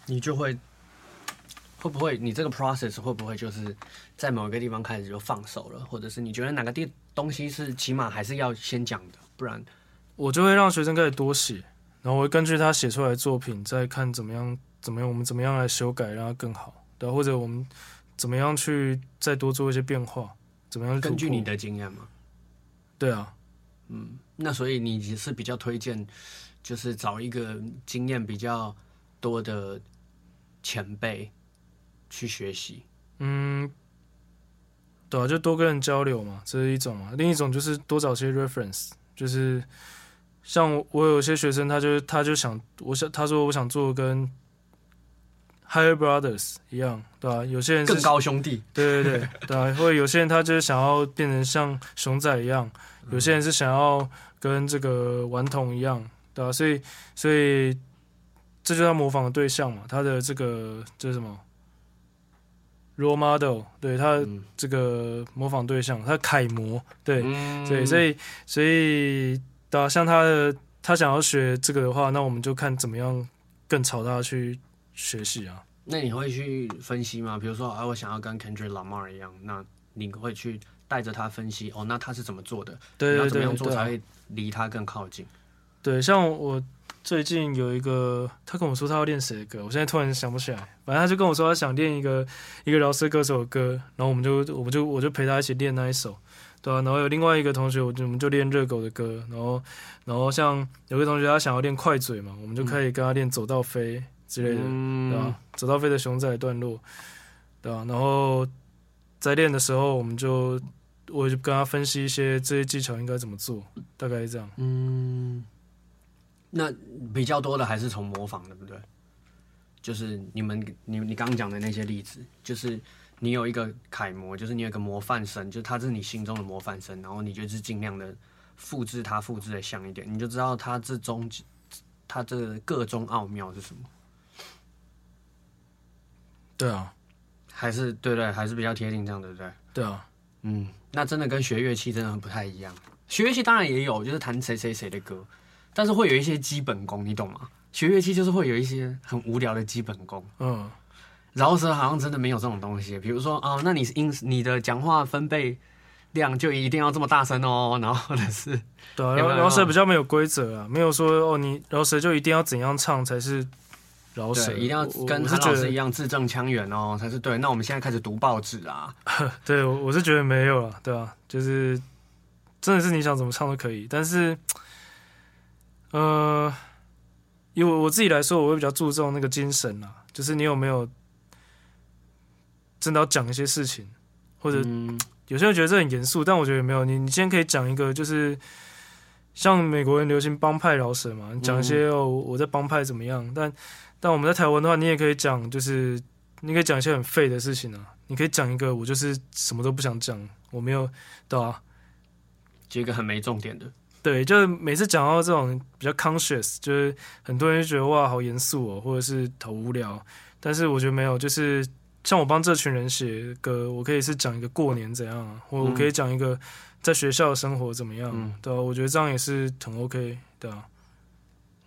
你就会会不会你这个 process 会不会就是在某一个地方开始就放手了，或者是你觉得哪个地东西是起码还是要先讲的，不然？我就会让学生开始多写，然后我会根据他写出来的作品，再看怎么样怎么样，我们怎么样来修改，让它更好，对啊、或者我们怎么样去再多做一些变化，怎么样根据你的经验嘛，对啊，嗯那所以你是比较推荐就是找一个经验比较多的前辈去学习，嗯，对啊，就多跟人交流嘛，这是一种嘛。另一种就是多找些 reference，就是像我我有些学生，他就他就想，我想他说我想做跟 Higher Brothers 一样，对吧、有些人是更高兄弟，对对对对啊，或者有些人他就是想要变成像熊仔一样，有些人是想要跟这个顽童一样，对啊，所以所以这就是他模仿的对象嘛，他的这个这是什么 role model，对他这个模仿对象，他的楷模，对，嗯对，所以所以对啊，像他的他想要学这个的话，那我们就看怎么样更朝他去学习啊。那你会去分析吗？比如说，啊，我想要跟 Kendrick Lamar 一样，那你会去带着他分析，哦，那他是怎么做的？对对你要怎么样做才会离他更靠近？对，像我最近有一个，他跟我说他要练谁的歌，我现在突然想不起来。反正他就跟我说他想练一个一个饶舌歌手的歌，然后我们就我们就我就陪他一起练那一首，对啊，然后有另外一个同学，我就我们就练热狗的歌，然后然后像有个同学他想要练快嘴嘛，我们就可以跟他练走到飞之类的，对吧、嗯，走到飞的熊仔段落，对吧、然后在练的时候，我们就我就跟他分析一些这些技巧应该怎么做，大概是这样。嗯，那比较多的还是从模仿，对不对？就是你们你你刚刚讲的那些例子，就是你有一个楷模，就是你有一个模范生，就是他是你心中的模范生，然后你就是尽量的复制他，复制的像一点，你就知道他这中他这个中奥妙是什么。对啊，还是对对，还是比较贴近这样，对不对？对啊。嗯，那真的跟学乐器真的很不太一样。学乐器当然也有，就是弹谁谁谁的歌，但是会有一些基本功，你懂吗？学乐器就是会有一些很无聊的基本功。嗯，饶舌好像真的没有这种东西，比如说啊，那你是音你的讲话分贝量就一定要这么大声哦，然后或者是对饶饶舌比较没有规则啊，没有说哦，你饶舌就一定要怎样唱才是饶舌，一定要跟韩老师一样字正腔圆哦才是对。那我们现在开始读报纸啊，对我我是觉得没有了，对啊，就是真的是你想怎么唱都可以，但是，呃，以我我自己来说，我会比较注重那个精神啊，就是你有没有真的要讲一些事情，或者嗯，有些人觉得这很严肃，但我觉得也没有。你你今天可以讲一个，就是像美国人流行帮派饶舌嘛，你讲一些哦我在帮派怎么样。但但我们在台湾的话，你也可以讲，就是你可以讲一些很废的事情啊。你可以讲一个，我就是什么都不想讲，我没有，对吧？就一个很没重点的。对，就是每次讲到这种比较 conscious，就是很多人就觉得哇好严肃哦，或者是好无聊。但是我觉得没有，就是像我帮这群人写歌，我可以是讲一个过年怎样啊，或我可以讲一个在学校的生活怎么样，对啊？我觉得这样也是很 OK，对啊。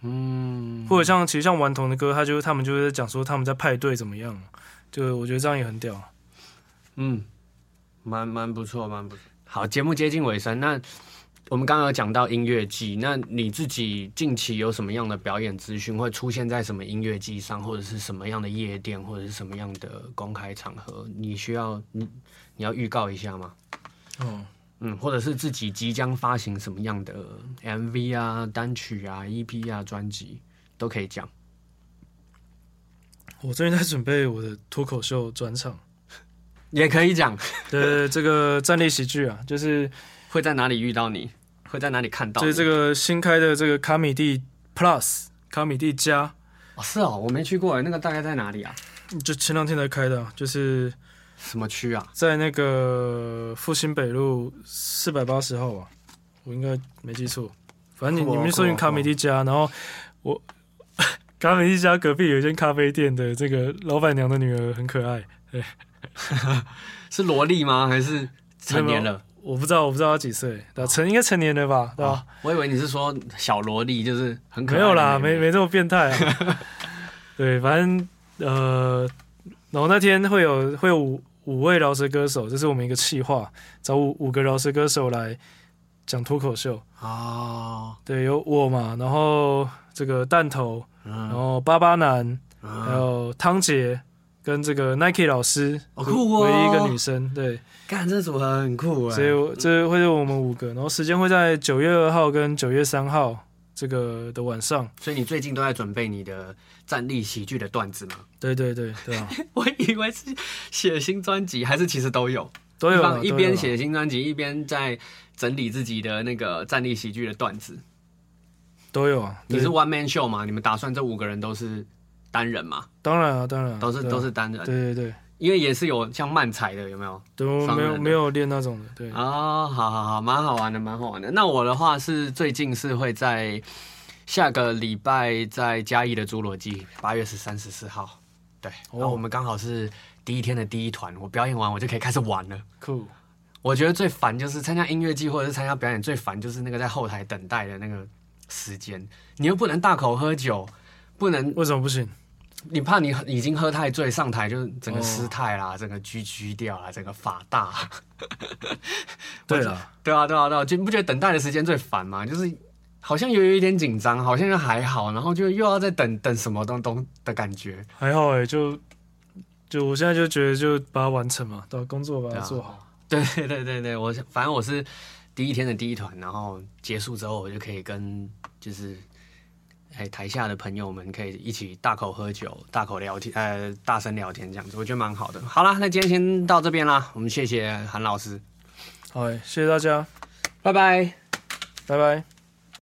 嗯，或者像其实像顽童的歌，他就他们就是在讲说他们在派对怎么样，就我觉得这样也很屌。嗯，蛮蛮不错，蛮不错。好，节目接近尾声，那。我们刚刚有讲到音乐季，那你自己近期有什么样的表演资讯会出现在什么音乐季上，或者是什么样的夜店，或者是什么样的公开场合？你需要你你要预告一下吗？哦，嗯，或者是自己即将发行什么样的 MV 啊、单曲啊、EP 啊、专辑都可以讲。我最近在准备我的脱口秀专场，也可以讲。对，这个站立喜剧啊，就是。会在哪里遇到你？会在哪里看到？就是这个新开的这个卡米蒂 Plus 卡米蒂加哦，是哦，我没去过那个大概在哪里啊？就前两天才开的，就是什么区啊？在那个复兴北路四百八十号吧，我应该没记错。反正你你们搜寻卡米蒂加，然后我 卡米蒂加隔壁有一间咖啡店的这个老板娘的女儿很可爱，对，是萝莉吗？还是成年了？我不知道，我不知道他几岁，对成应该成年了吧，对吧？我以为你是说小萝莉，就是很可爱。没有啦，没没这么变态啊。对，反正呃，然后那天会有会有五五位饶舌歌手，这是我们一个企划，找五五个饶舌歌手来讲脱口秀。啊。对，有我嘛，然后这个弹头，然后巴巴男，还有汤姐。跟这个 Nike 老师，好酷哦，唯一一个女生，对，干这组合很酷啊，所以这会是我们五个，然后时间会在九月二号跟九月三号这个的晚上，所以你最近都在准备你的站立喜剧的段子吗？对对对对啊，我以为是写新专辑，还是其实都有，都有，一边写新专辑一边在整理自己的那个站立喜剧的段子，都有啊。你是 One Man Show 吗？你们打算这五个人都是？单人嘛，当然啊，当然都是都是单人，对对对，因为也是有像慢踩的，有没有？都没有没有练那种的，对。啊，好好好，蛮好玩的，蛮好玩的。那我的话是最近是会在下个礼拜在嘉义的侏罗纪，八月十三十四号，对，然后我们刚好是第一天的第一团，我表演完我就可以开始玩了。酷，我觉得最烦就是参加音乐季或者是参加表演，最烦就是那个在后台等待的那个时间，你又不能大口喝酒，不能为什么不行？你怕你已经喝太醉，上台就整个失态啦，整个居居掉啦，整个法大。对了，对啊，对啊，对啊，就不觉得等待的时间最烦吗？就是好像有有一点紧张，好像又还好，然后就又要再等等什么东东的感觉。还好哎，就就我现在就觉得就把它完成嘛，把工作把它做好。对对对对对，我反正我是第一天的第一团，然后结束之后我就可以跟就是。哎，台下的朋友们可以一起大口喝酒、大口聊天，呃，大声聊天这样子，我觉得蛮好的。好了，那今天先到这边啦，我们谢谢韩老师。好，谢谢大家，拜拜，拜拜。